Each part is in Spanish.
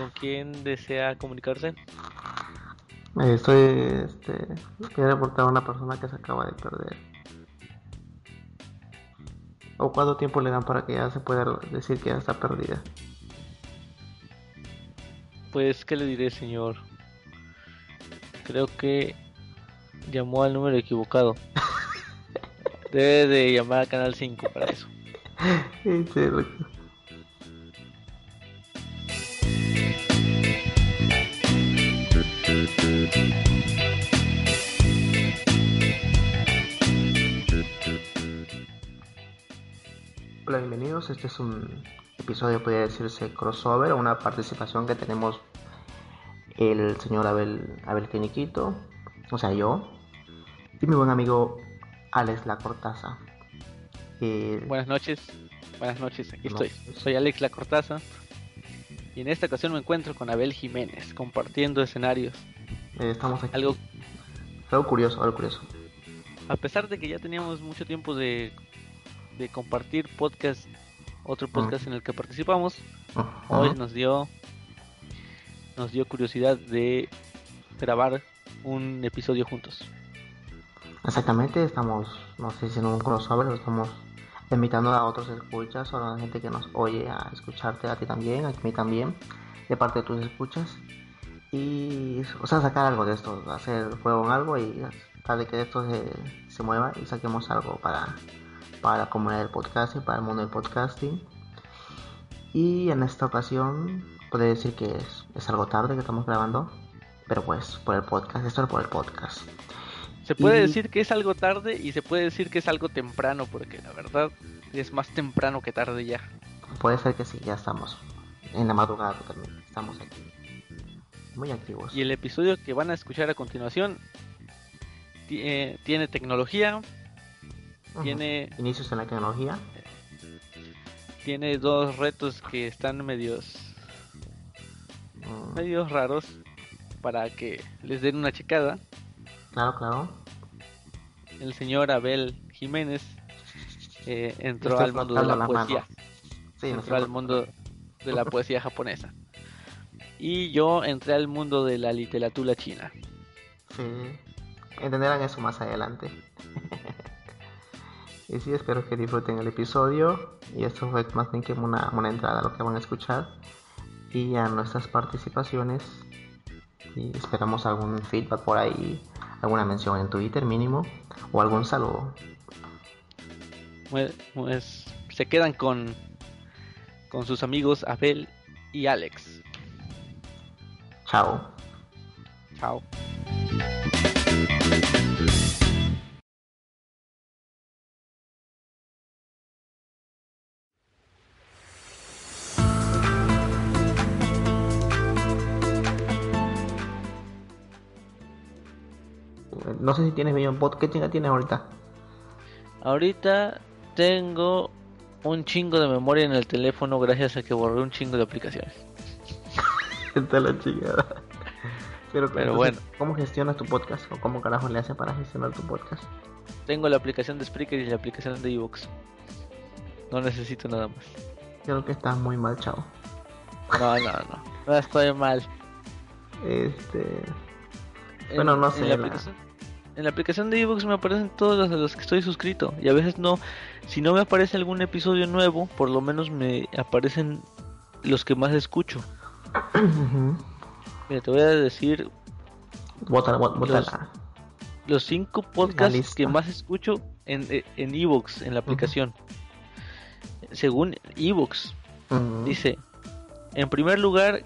¿Con quién desea comunicarse? Eh, Estoy, este, quiero reportar a una persona que se acaba de perder. ¿O cuánto tiempo le dan para que ya se pueda decir que ya está perdida? Pues, ¿qué le diré, señor? Creo que llamó al número equivocado. Debe de llamar a Canal 5 para eso. Sí, sí, Hola, bienvenidos. Este es un episodio, podría decirse, crossover, una participación que tenemos el señor Abel, Abel Queniquito, o sea, yo, y mi buen amigo Alex La Cortaza. Eh, Buenas noches. Buenas noches, aquí No. estoy. Soy Alex La Cortaza. Y en esta ocasión me encuentro con Abel Jiménez, compartiendo escenarios. eh, estamos aquí. Algo, Algo curioso, algo curioso. a pesar de que ya teníamos mucho tiempo de, de compartir podcast, otro podcast en el que participamos, hoy nos dio nos dio curiosidad de grabar un episodio juntos. Exactamente, estamos, no sé si en un crossover, o estamos invitando a otros escuchas o a la gente que nos oye a escucharte a ti también, a mí también, de parte de tus escuchas. Y, o sea, sacar algo de esto, hacer juego en algo y tratar de que esto se, se mueva y saquemos algo para, para la comunidad del podcasting, para el mundo del podcasting. Y en esta ocasión, puedo decir que es, es algo tarde que estamos grabando, pero pues por el podcast, esto es por el podcast. Se puede decir que es algo tarde y se puede decir que es algo temprano, porque la verdad es más temprano que tarde ya. Puede ser que sí, ya estamos en la madrugada totalmente. Estamos aquí. Muy activos. Y el episodio que van a escuchar a continuación ti- eh, tiene tecnología, tiene, Inicios en la tecnología. tiene dos retos que están medios, Mm, medios raros para que les den una checada. Claro, claro. El señor Abel Jiménez eh, entró al mundo de la poesía. Sí, entró al mundo de la poesía japonesa. Y yo entré al mundo de la literatura china. Sí. Entenderán eso más adelante. y sí, espero que disfruten el episodio. Y esto fue más bien que una, una entrada a lo que van a escuchar. Y a nuestras participaciones. Y esperamos algún feedback por ahí. Alguna mención en Twitter mínimo. O algún saludo. Pues, pues, se quedan con, con sus amigos Abel y Alex. Chao. Chao. No sé si tienes millón bot. ¿Qué chinga tienes ahorita? Ahorita tengo un chingo de memoria en el teléfono gracias a que borré un chingo de aplicaciones. Está la chingada. Pero, entonces, bueno. ¿Cómo gestionas tu podcast? ¿O cómo carajo le haces para gestionar tu podcast? Tengo la aplicación de Spreaker y la aplicación de Evox. No necesito nada más. Creo que estás muy mal, chavo. No, no, no. No estoy mal. Este. En- Bueno, no sé, la la- aplicación, en la aplicación de Evox me aparecen todos los de los que estoy suscrito. Y a veces no. Si no me aparece algún episodio nuevo, por lo menos me aparecen los que más escucho. Mira, te voy a decir Bótala, bó- bótala. Los- los cinco podcasts que más escucho en eh, en Evox, en la aplicación. Según Evox. Dice, en primer lugar,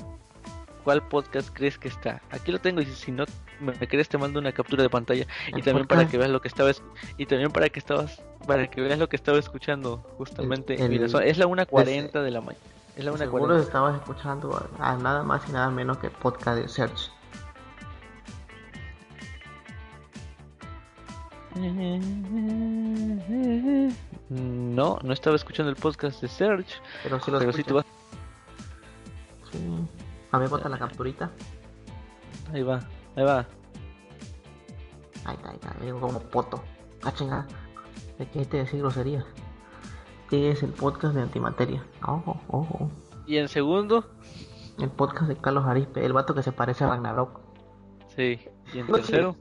¿cuál podcast crees que está? Aquí lo tengo y si no me crees te mando una captura de pantalla y El también para que veas lo que estaba es- y también para que estabas para que veas lo que estaba escuchando justamente. el- Mira, son- es la 1.40 de la mañana. Es la Seguro 1.40. estabas escuchando a, nada más y nada menos que el podcast de Search. No, no estaba escuchando el podcast de Search, Pero sí lo pero te vas. Sí. A ver, bota la capturita. Ahí va, ahí va. Ahí está, ahí está. Digo como poto. Ah, chingada. ¿De qué te decir groserías? Este es el podcast de Antimateria. Ojo, ojo. Y en segundo, El podcast de Carlos Arispe, el vato que se parece a Ragnarok. sí. Y en tercero,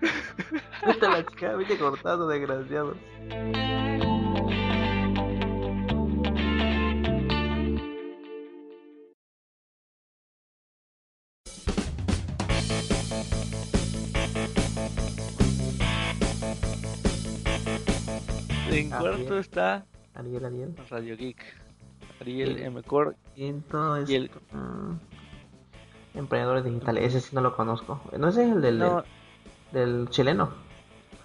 Vete la chica, vete cortado, desgraciado. En Ah, cuarto está Ariel, Ariel. Radio Geek. Ariel Sí. M. Core. Quinto es. Y el- mm, emprendedores digitales, ese sí no lo conozco. No ese es el del, No, del chileno.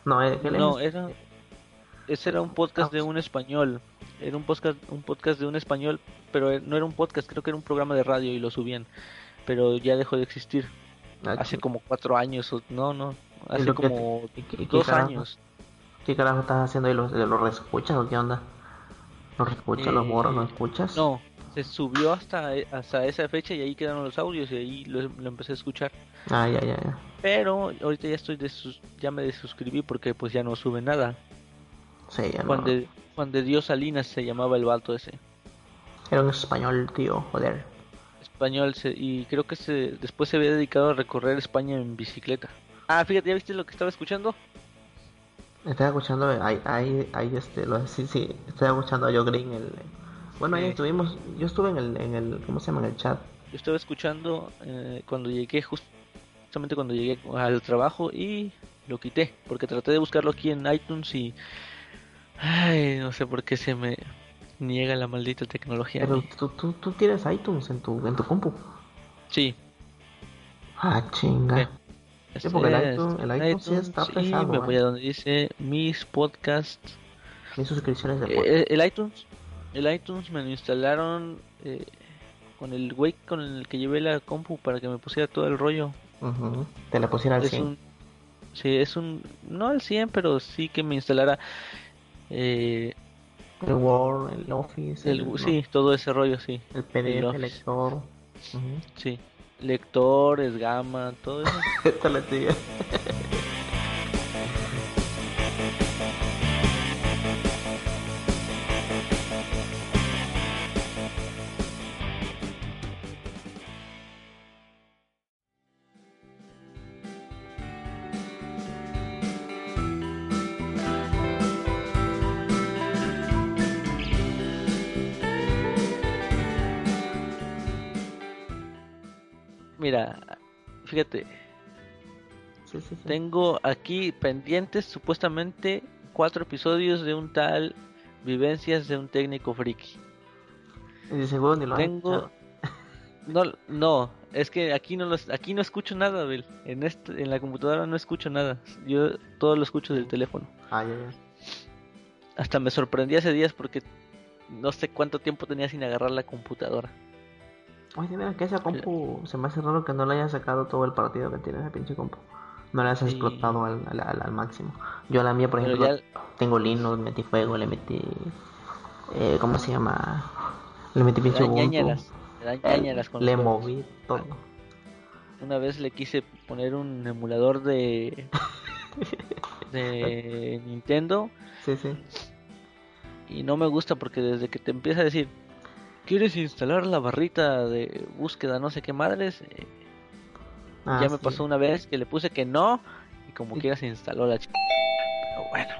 No, ¿qué no, es? era. Ese era un podcast Ah, de un español. Era un podcast, un podcast de un español, pero eh, no era un podcast, creo que era un programa de radio y lo subían. Pero ya dejó de existir. Ah, Hace como cuatro años, o- no, no, hace como ¿y qué- y qué dos años. ¿Qué carajo estás haciendo ahí? ¿Los, los reescuchas o qué onda? ¿Los reescuchas, los Eh, moros, los escuchas? No, se subió hasta, hasta esa fecha y ahí quedaron los audios y ahí lo, lo empecé a escuchar. Ah, ya, ya, ya. Pero ahorita ya estoy desus- ya me desuscribí porque pues ya no sube nada. Sí, ya no. De, Juan de Dios Salinas se llamaba el vato ese. Era un español, tío, joder. Español se- y creo que se después se había dedicado a recorrer España en bicicleta. Ah, fíjate, ¿ya viste lo que estaba escuchando? Estaba escuchando, ahí, ahí, ahí, este, lo, sí, sí, estoy escuchando a Joe Green, el... Bueno, ahí Sí. estuvimos, yo estuve en el, en el, ¿cómo se llama? En el chat. Yo estaba escuchando eh, cuando llegué, just- justamente cuando llegué al trabajo y lo quité, porque traté de buscarlo aquí en iTunes y... Ay, no sé por qué se me niega la maldita tecnología. Pero tú, tú, tú tienes iTunes en tu, en tu compu. Sí, Ah, chinga. Sí. Sí, porque el iTunes- el iTunes sí está y pesado, me ¿eh? voy a donde dice mis podcasts. Mis suscripciones de Eh, podcast. eh, el iTunes, el iTunes me lo instalaron eh, con el güey con el que llevé la compu para que me pusiera todo el rollo. Te la pusiera al es 100. un, sí, es un, no al 100, pero sí que me instalara eh, El Word, el Office, el, el, sí, todo ese rollo, sí, el PDF, el Office. lector. Sí, lectores, gama, todo eso. Esta la tía. Mira, fíjate, Sí, sí, sí. tengo aquí pendientes supuestamente cuatro episodios de un tal Vivencias de un técnico friki. Y seguro ni lo Tengo no no, es que aquí no los aquí no escucho nada, Abel. En este en la computadora no escucho nada. Yo todo lo escucho del teléfono. Ah, ya, ya. Hasta me sorprendí hace días porque no sé cuánto tiempo tenía sin agarrar la computadora. Oye, mira, que esa compu se me hace raro que no le haya sacado todo el partido que tiene esa pinche compu. No le has Sí. explotado al, al, al- al máximo. Yo a la mía, por Pero ejemplo, ya- tengo Linux, metí fuego, le metí. Eh, ¿Cómo se llama? Le metí Me pinche da ñáñaras con Le moví todo. Una vez le quise poner un emulador de de Nintendo Sí, sí. y no me gusta porque desde que te empieza a decir ¿Quieres instalar la barrita de búsqueda no sé qué madres? Eh, Ah, ya me sí. pasó una vez que le puse que no y como quiera se instaló la ch... Pero bueno,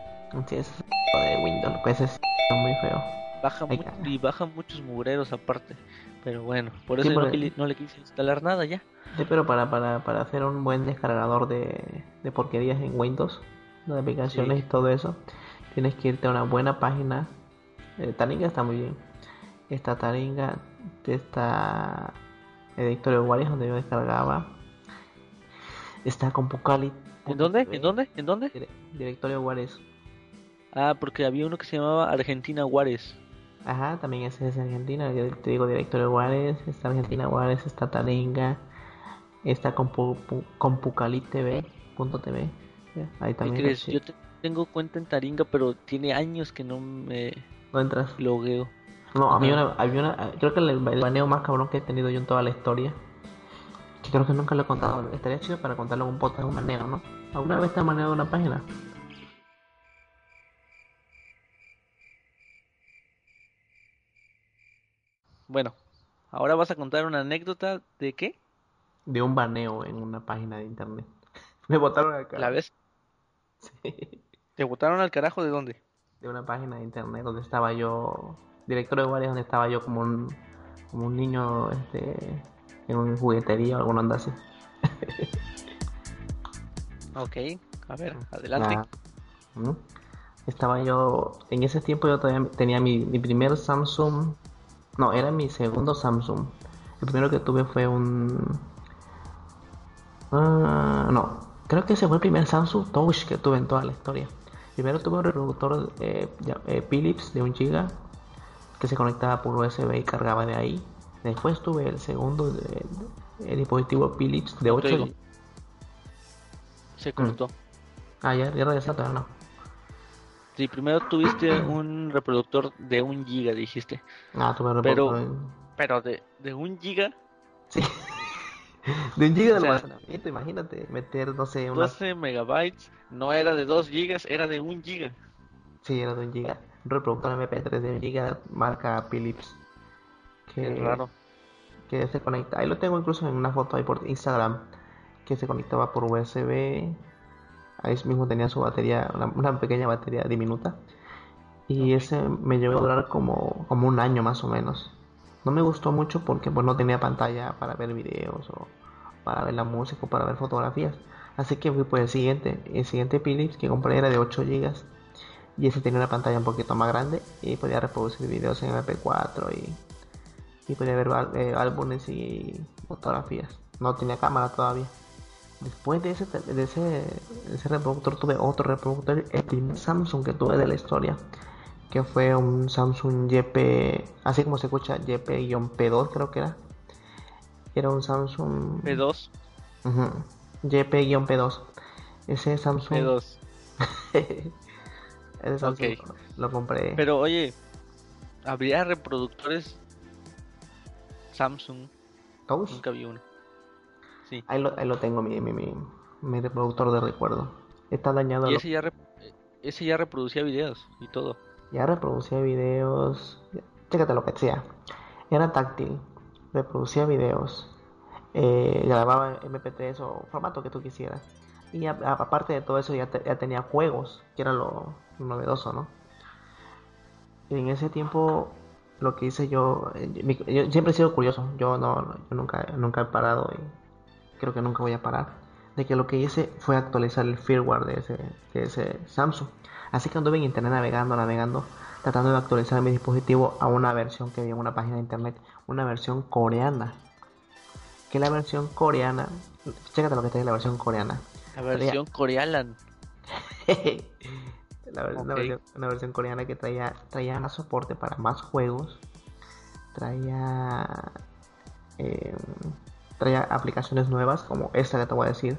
Sí, es de Windows. Pues es muy feo. baja Ay, y baja muchos mugreros aparte. Pero bueno, por Sí, eso no, le quise instalar nada ya. Sí, pero para, para, para hacer un buen descargador de, de porquerías en Windows, de aplicaciones Sí. y todo eso, tienes que irte a una buena página. Eh, Tanica está muy bien. Está Taringa, está el directorio Waris donde yo descargaba. Está Compucali. ¿En dónde? ¿En dónde? ¿En dónde? Dire- Directorio Juárez. Ah, porque había uno que se llamaba Argentina Juárez. Ajá, también ese es Argentina. Yo te digo Directorio Juárez, está Argentina Juárez, está Taringa, está Compu, TV, punto TV. Ahí ¿Qué también. crees? sí. Yo te- tengo cuenta en Taringa, pero tiene años que no me No entras. logueo. No, a mí Ajá. una, había una, creo que el, baneo más cabrón que he tenido yo en toda la historia, que creo que nunca lo he contado, estaría chido para contarlo en un podcast, un baneo, ¿no? ¿Alguna vez te han baneado una página? Bueno, ahora vas a contar una anécdota de qué? De un baneo en una página de internet. Me botaron acá. ¿La ves? Sí, ¿Te botaron al carajo de dónde? de una página de internet donde estaba yo, director de varias donde estaba yo como un, como un niño este, en una juguetería o alguna onda así. Ok, a ver, adelante. ¿Mm? Estaba yo, en ese tiempo yo todavía tenía mi, mi primer Samsung, no, era mi segundo Samsung. El primero que tuve fue un... ah, no, creo que ese fue el primer Samsung Touch que tuve en toda la historia. Primero tuve un reproductor eh, eh, Philips de un giga que se conectaba por USB y cargaba de ahí. Después tuve el segundo de- de- el dispositivo Philips de 8 Ok. Se cortó. Ah, ya, ya regresó, todavía no. Sí, primero tuviste un reproductor de un giga, dijiste. Ah, tuve Pero- reproductor en- Pero de, de un giga, Sí. De un giga de O sea, almacenamiento, imagínate, meter, no sé, una... 12 megabytes, no era de 2 gigas, era de un giga. Sí, era de un giga. Reproductor MP3 de giga, marca Philips. Qué raro. Que se conecta, ahí lo tengo incluso en una foto ahí por Instagram, que se conectaba por USB. Ahí mismo tenía su batería, una, una pequeña batería diminuta. Y ese me llevó a durar como, como un año más o menos. No me gustó mucho porque pues no tenía pantalla para ver videos o para ver la música o para ver fotografías. Así que fui por el siguiente. El siguiente Philips que compré era de 8 GB. Y ese tenía una pantalla un poquito más grande y podía reproducir videos en MP4 y, y podía ver eh, álbumes y fotografías. No tenía cámara todavía. Después de ese, de ese, de ese reproductor tuve otro reproductor, el primer Samsung que tuve de la historia, que fue un Samsung YP, así como se escucha, YP-P2 creo que era. Era un Samsung P2, Ujú, YP-P2. Ese Samsung, P2. ese Samsung Ok. lo, compré. Pero oye, ¿habría reproductores Samsung? Touch. Nunca vi uno. Sí. Ahí lo, ahí lo tengo, mi, mi, mi, mi reproductor de recuerdo. Está dañado. Y lo- ese ya, rep- ese ya reproducía videos y todo. Ya reproducía videos. Chécate lo que sea. Era táctil. Reproducía videos. eh, grababa MP3 o formato que tú quisieras. Y aparte de todo eso, ya, te- ya tenía juegos, que era lo, novedoso, ¿no? Y en ese tiempo, lo que hice yo, eh, yo siempre he sido curioso. Yo no, yo nunca, nunca he parado y creo que nunca voy a parar. De que lo que hice fue actualizar el firmware de ese, de ese Samsung. Así que anduve en internet navegando, navegando, tratando de actualizar mi dispositivo a una versión que había en una página de internet, una versión coreana. Que la versión coreana, chécate lo que trae la versión coreana. La versión coreana. La ver- una, versión, una versión coreana que traía, traía más soporte para más juegos, traía, eh, traía aplicaciones nuevas como esta que te voy a decir.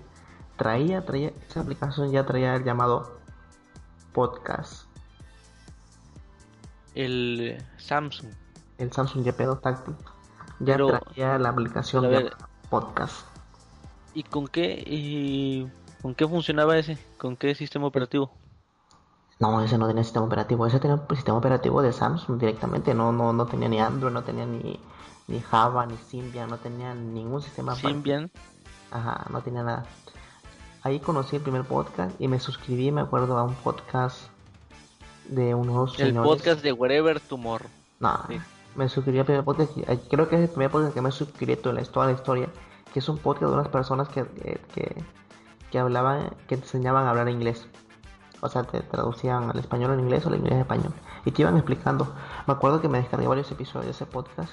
Traía, traía, esa aplicación ya traía el llamado podcast. El Samsung. el Samsung YP2 táctil ya Pero, traía la aplicación de podcast. ¿Y con qué y con qué funcionaba ese? ¿Con qué sistema operativo? No, ese no tenía sistema operativo, ese tenía un sistema operativo de Samsung directamente, no, no, no tenía ni Android, no tenía ni, ni Java, ni Symbian, no tenía ningún sistema. Symbian. Ajá, no tenía nada. Ahí conocí el primer podcast y me suscribí, me acuerdo, a un podcast de unos El señores. podcast de Wherever Tomorrow. No, Sí. me suscribí al primer podcast. Creo que es el primer podcast que me suscribí en toda la, toda la historia. Que es un podcast de unas personas que, que, que, que hablaban, que te enseñaban a hablar inglés. O sea, te traducían al español en inglés o al inglés en español. y te iban explicando. Me acuerdo que me descargué varios episodios de ese podcast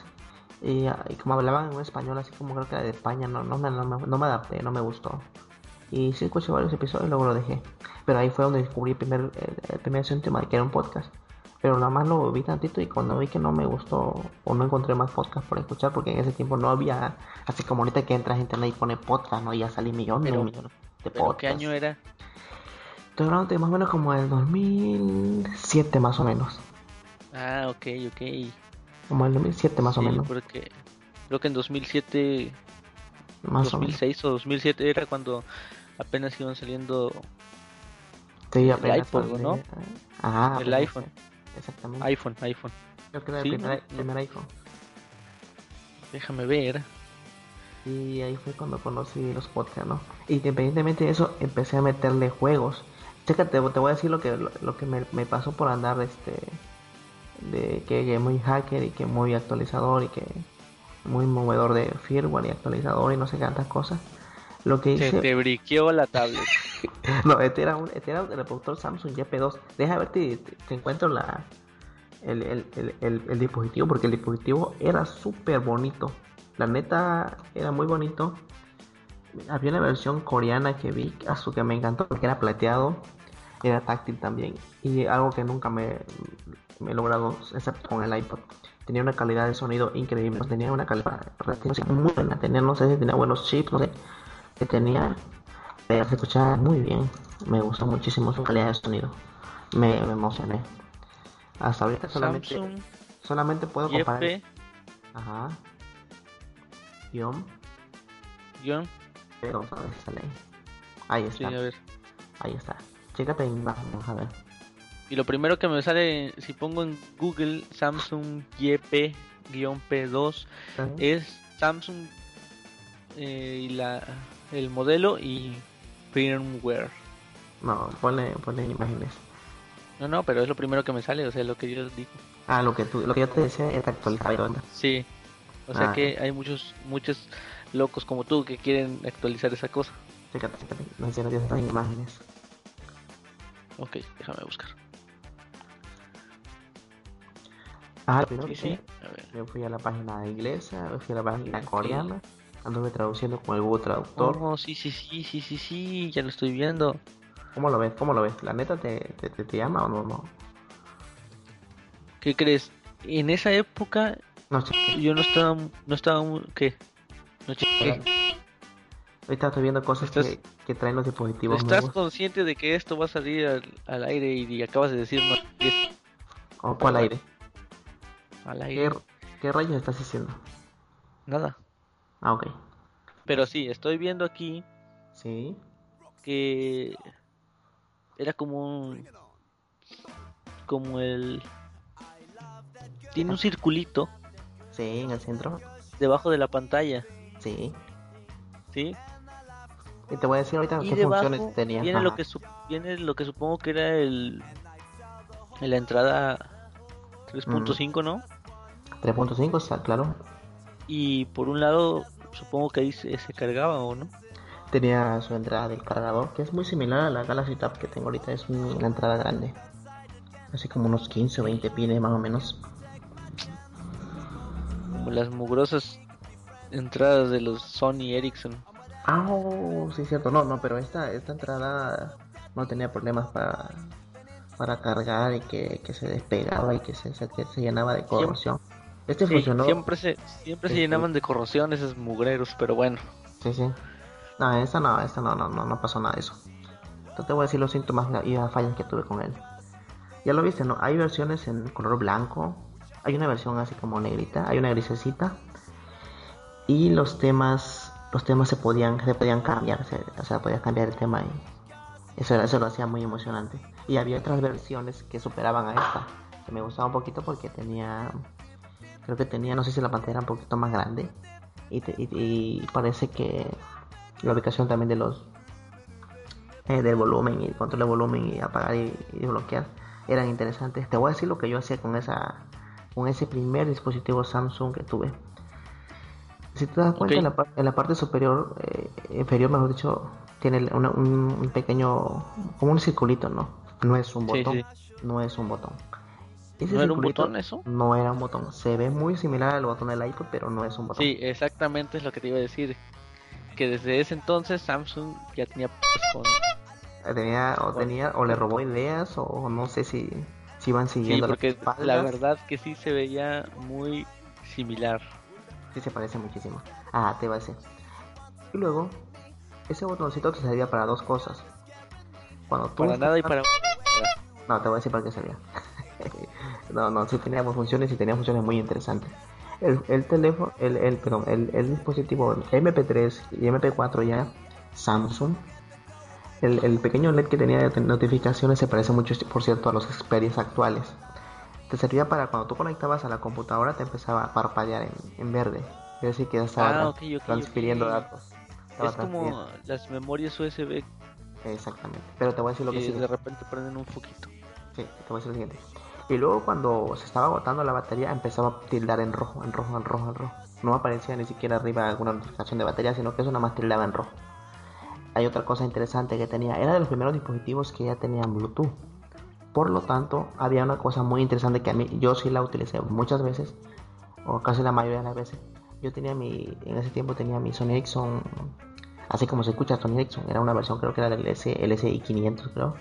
y, y como hablaban en un español así como creo que era de España, no, no, me, no, me, no me adapté, no me gustó. Y sí escuché varios episodios y luego lo dejé. Pero ahí fue donde descubrí el primer, el, el primer síntoma de que era un podcast. Pero nada más lo vi tantito y cuando vi que no me gustó o no encontré más podcast por escuchar, porque en ese tiempo no había, así como ahorita que entras en internet y pone podcast, ¿no? Y ya salí millones, Pero- millones ¿Pero qué año era? Estoy hablando de más o menos como el 2007 más o menos. Ah, ok, ok. Como el 2007 más o Sí, menos. porque creo que en 2007, Más o menos. 2006 o 2007 era cuando apenas iban saliendo Sí, apenas iPod, salió. ¿no? Ah, El iPhone. Exactamente. iPhone, iPhone. Creo que era el primer, no, no. primer iPhone. Déjame ver. Y ahí fue cuando conocí los podcasts, ¿no? Y independientemente de eso, empecé a meterle juegos. Chécate, te voy a decir lo que, lo, lo que me, me pasó por andar este de que, que muy hacker y que muy actualizador y que muy movedor de firmware y actualizador y no sé qué tantas cosas. Lo que Se hice, te briqueó la tablet. no, este era un, este era el reproductor Samsung YP2. Deja ver si te, te encuentro la el, el, el, el- el dispositivo porque el dispositivo era súper bonito. La neta era muy bonito. Había una versión coreana que vi, a su que me encantó porque era plateado, era táctil también y algo que nunca me, me he logrado excepto con el iPod. Tenía una calidad de sonido increíble, tenía una calidad muy buena, tenía no sé si tenía buenos chips, no sé, que tenía, pero se escuchaba muy bien. Me gustó muchísimo su calidad de sonido. Me, me emocioné. Hasta ahorita solamente, Samsung solamente puedo comparar. Ajá. Guión. guion. Pero vamos a ver si sale ahí. Ahí Sí, está. a ver. Ahí está. Chécate en imágenes, a ver. Y lo primero que me sale, si pongo en Google Samsung YP-P2, es Samsung eh, y la, el modelo y firmware. No, ponle, ponle en imágenes. No, no, pero es lo primero que me sale, o sea, lo que yo digo. Ah, lo que tú, lo que yo te decía es actualizar, ¿verdad? Sí. O sea Ah. que hay muchos, muchos locos como tú que quieren actualizar esa cosa. Si no tienes en imágenes. Ok, déjame buscar. Ah, Sí, sí. hice, A ver. me fui a la página inglesa, fui a la página coreana, anduve traduciendo con el Google Traductor. Oh, sí, sí, sí, sí, sí, sí, ya lo estoy viendo. ¿Cómo lo ves? ¿Cómo lo ves? ¿La neta te, te, te, te llama o no? No, ¿Qué crees? En esa época no yo no estaba, no estaba, ¿qué? No chequé. Ahorita estoy viendo cosas Estás- que, que traen los dispositivos ¿Estás nuevos. consciente de que esto va a salir al, al aire y, y acabas de decir no ¿O cuál aire? al ¿Qué, aire? ¿Qué rayos estás diciendo? Nada. Ah, ok. Pero sí, estoy viendo aquí Sí. que era como un, como el tiene un circulito Sí, en el centro. debajo de la pantalla, Sí. ¿sí? Y te voy a decir ahorita Y qué debajo funciones tenía. viene lo que su- viene lo que supongo que era el la entrada 3.5, ¿no? 3.5, está claro. Y por un lado supongo que ahí se, se cargaba o no. Tenía su entrada del cargador, que es muy similar a la Galaxy Tab que tengo ahorita. Es un- una entrada grande. Así como unos 15 o 20 pines más o menos. Las mugrosas entradas de los Sony Ericsson. Ah, oh, sí, cierto. No, no, pero esta, esta entrada no tenía problemas para, para cargar y que, que se despegaba y que se, se- que se llenaba de corrosión. Este Sí, funcionó. siempre se siempre se Sí, llenaban de corrosión esos mugreros, pero bueno. Sí, sí. No, esta no, esta no, no, no, no pasó nada de eso. Entonces te voy a decir los síntomas y las fallas que tuve con él. Ya lo viste, ¿no? Hay versiones en color blanco, hay una versión así como negrita, hay una grisecita. Y los temas, los temas se podían, se podían cambiar, se- o sea, podías cambiar el tema y eso, eso lo hacía muy emocionante. Y había otras versiones que superaban a esta, que me gustaba un poquito porque tenía, creo que tenía, no sé si la pantalla era un poquito más grande y, te- y- parece que la ubicación también de los eh, del volumen y el control de volumen y apagar y bloquear eran interesantes. Te voy a decir lo que yo hacía con esa con ese primer dispositivo Samsung que tuve. Si te das cuenta, en, la, en la parte superior, eh, inferior, mejor dicho, tiene una- un, un pequeño, como un circulito, ¿no? No es un botón, sí. no es un botón. ¿No era un botón eso? No era un botón. Se ve muy similar al botón del iPod, pero no es un botón. Sí, exactamente es lo que te iba a decir. Que desde ese entonces Samsung ya tenía con... Tenía o, tenía, o le robó ideas o no sé si, si iban siguiendo sí, porque la verdad que sí se veía muy similar. Sí, se parece muchísimo. Ah, te iba a decir. Y luego, ese botoncito te servía para dos cosas. Cuando tú para nada y para... No, te voy a decir para qué servía. no, no, sí teníamos funciones y tenía funciones muy interesantes. El, el teléfono, el, el, perdón, el, el dispositivo MP3 y MP4 ya, Samsung, el, el, pequeño LED que tenía de notificaciones se parece mucho, por cierto, a los Xperia actuales. Te servía para cuando tú conectabas a la computadora, te empezaba a parpadear en, en verde. Es decir, que estaba ah, transfiriendo datos. es como las memorias USB. Exactamente. Pero te voy a decir lo que, que de repente prenden un foquito. Sí, te voy a decir lo siguiente. Y luego cuando se estaba agotando la batería empezaba a tildar en rojo, en rojo, en rojo, en rojo. No aparecía ni siquiera arriba alguna notificación de batería, sino que eso nada más tildaba en rojo hay otra cosa interesante que tenía, era de los primeros dispositivos que ya tenían Bluetooth. Por lo tanto, había una cosa muy interesante que a mí, yo sí la utilicé muchas veces, o casi la mayoría de las veces. Yo tenía mi, en ese tiempo tenía mi Sony Ericsson, así como se escucha Sony Ericsson, era una versión creo que era del LSI 500 creo.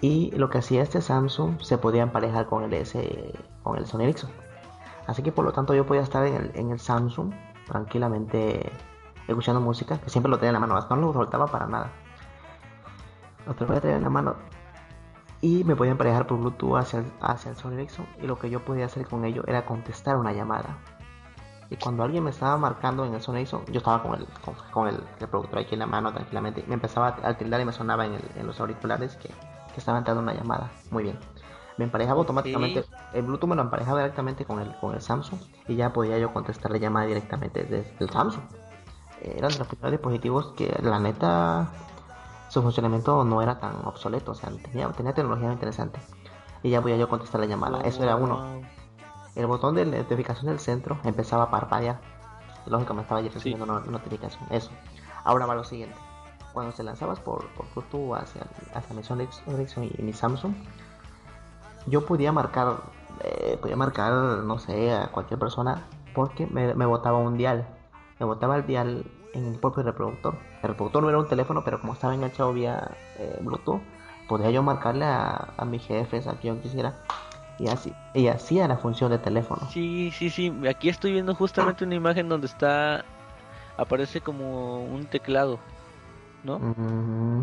Y lo que hacía este Samsung se podía emparejar con el, S, con el Sony Ericsson. Así que por lo tanto yo podía estar en el, en el Samsung tranquilamente escuchando música, que siempre lo tenía en la mano, no lo soltaba para nada. Lo tenía en la mano y me podía emparejar por Bluetooth hacia el, hacia el Sony Ericsson y lo que yo podía hacer con ello era contestar una llamada. Y cuando alguien me estaba marcando en el Sony Ericsson, yo estaba con el, con, el, productor aquí en la mano tranquilamente, me empezaba a tildar y me sonaba en, en los auriculares que, que estaba entrando una llamada. Muy bien me emparejaba automáticamente, el Bluetooth me lo emparejaba directamente con el, con el Samsung y ya podía yo contestar la llamada directamente desde el Samsung eran de los primeros dispositivos que la neta su funcionamiento no era tan obsoleto, o sea, tenía, tenía tecnología interesante. Y ya voy a yo contestar la llamada, eso era uno. El botón de notificación del centro empezaba a parpadear. Lógico, me estaba recibiendo una notificación, eso. Ahora va lo siguiente. Cuando se lanzabas por, por Bluetooth hacia, hacia mi Sony Ericsson y mi Samsung, yo podía marcar, eh, podía marcar, no sé, a cualquier persona porque me, me botaba un dial me botaba el dial en el propio reproductor. El reproductor no era un teléfono, pero como estaba enganchado vía eh, Bluetooth, podía yo marcarle a, a mis jefes, a quien quisiera. Y así, y hacía la función de teléfono. Sí, sí, sí. Aquí estoy viendo justamente una imagen donde está. Aparece como un teclado, ¿no?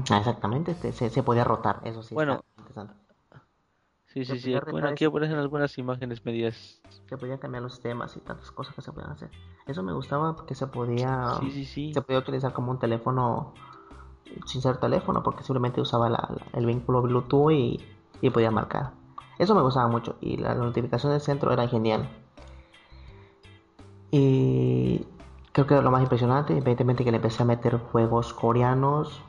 exactamente, este, se, se, podía rotar, eso sí. Bueno, Sí, sí, sí. Bueno, aquí aparecen algunas imágenes medias. Se podían cambiar los temas y tantas cosas que se podían hacer. Eso me gustaba porque se podía, sí, sí, sí. se podía utilizar como un teléfono sin ser teléfono porque simplemente usaba el vínculo Bluetooth y, y, podía marcar. Eso me gustaba mucho y la notificación del centro era genial. Y creo que era lo más impresionante, evidentemente que le empecé a meter juegos coreanos.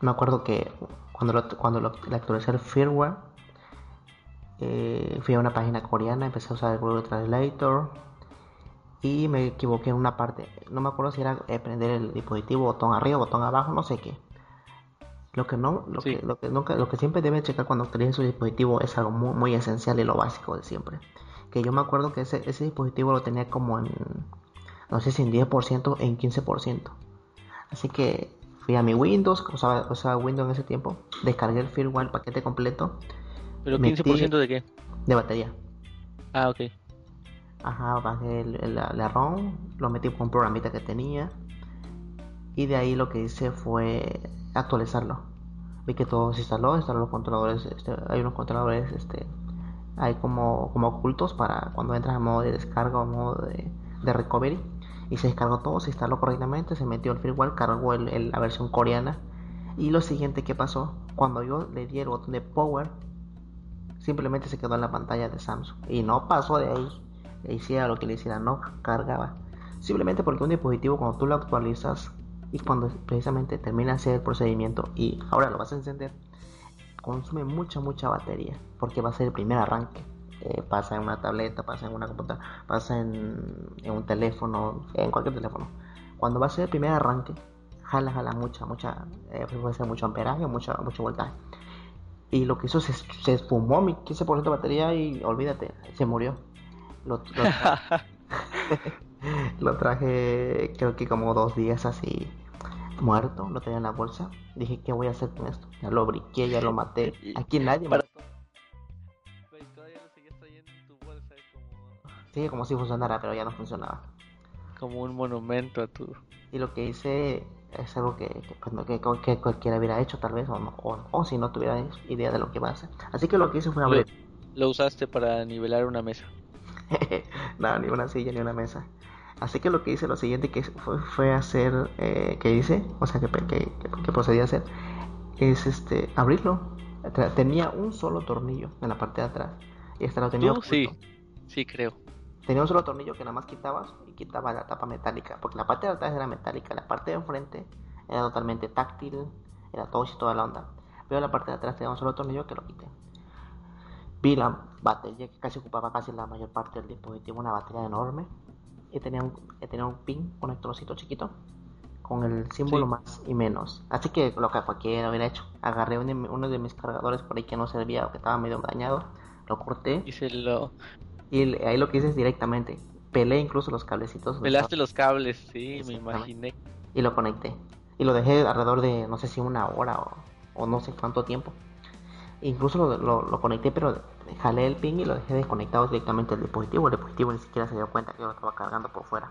Me acuerdo que cuando lo, cuando lo, le actualicé el firmware eh, fui a una página coreana, empecé a usar el Google Translator y me equivoqué en una parte. No me acuerdo si era eh, prender el dispositivo botón arriba, botón abajo, no sé qué. Lo que no, lo, que, lo que nunca, lo que siempre debe checar cuando utilice su dispositivo es algo muy, muy, esencial y lo básico de siempre. Que yo me acuerdo que ese, ese dispositivo lo tenía como en, no sé si en 10% en 15%. Así que fui a mi Windows, usaba, usaba Windows en ese tiempo, descargué el firmware, el paquete completo ¿Pero 15% de qué? De batería. Ah, ok. Ajá, bajé el, la, ROM, lo metí con un programita que tenía. Y de ahí lo que hice fue actualizarlo. Vi que todo se instaló, instaló los controladores, este, hay unos controladores, este, hay como, como ocultos para cuando entras en modo de descarga o modo de, de recovery. Y se descargó todo, se instaló correctamente, se metió el firmware, cargó el, la versión coreana. Y lo siguiente que pasó, cuando yo le di el botón de power, simplemente se quedó en la pantalla de Samsung y no pasó de ahí. Le hiciera lo que le hiciera, no cargaba. Simplemente porque un dispositivo cuando tú lo actualizas y cuando precisamente termina hacer el procedimiento y ahora lo vas a encender, consume mucha, mucha batería porque va a ser el primer arranque. Eh, pasa en una tableta, pasa en una computadora, pasa en, un teléfono, en cualquier teléfono. Cuando va a ser el primer arranque, jala, jala mucha, mucha, eh, puede ser mucho amperaje, mucho, mucho voltaje Y lo que hizo se, se esfumó mi 15% de batería y olvídate, se murió. Lo, lo, lo traje creo que como dos días así muerto, lo tenía en la bolsa. Dije, ¿qué voy a hacer con esto? Ya lo briqué, ya lo maté. Aquí nadie me... como, Sí, como si funcionara, pero ya no funcionaba. como un monumento a tu. Y lo que hice es algo que, que, no- que- que cualquiera hubiera hecho tal vez, o, no- o, o si no tuviera idea de lo que iba a hacer. Así que lo que hice fue Lo, abrir... lo usaste para nivelar una mesa. Nada, ni una silla ni una mesa. Así que lo que hice, lo siguiente que fue, fue hacer, eh, que hice, o sea, que, que, que- procedí a hacer, es este, abrirlo. Tenía un solo tornillo en la parte de atrás. Y este lo tenía ¿Tú? Sí, sí creo. Tenía un solo tornillo que nada más quitabas quitaba la tapa metálica. Porque la parte de atrás era metálica, la parte de enfrente era totalmente táctil, era touch y toda la onda. Pero la parte de atrás tenía un solo tornillo que lo quité. Vi la batería que casi ocupaba casi la mayor parte del dispositivo, una batería enorme. Y tenía un, tenía un pin, un conectorcito chiquito, con el símbolo Sí. más y menos. Así que lo que cualquiera hubiera hecho. Agarré uno de, mi- uno de mis cargadores por ahí que no servía o que estaba medio dañado, lo corté Y se lo. y ahí lo que hice es directamente. Pelé incluso los cablecitos Pelaste los cables, sí, me imaginé. y lo conecté. Y lo dejé alrededor de no sé si una hora o, o no sé cuánto tiempo. Incluso lo, lo, lo conecté, pero jalé el pin y lo dejé desconectado directamente del dispositivo. El dispositivo ni siquiera se dio cuenta que yo lo estaba cargando por fuera.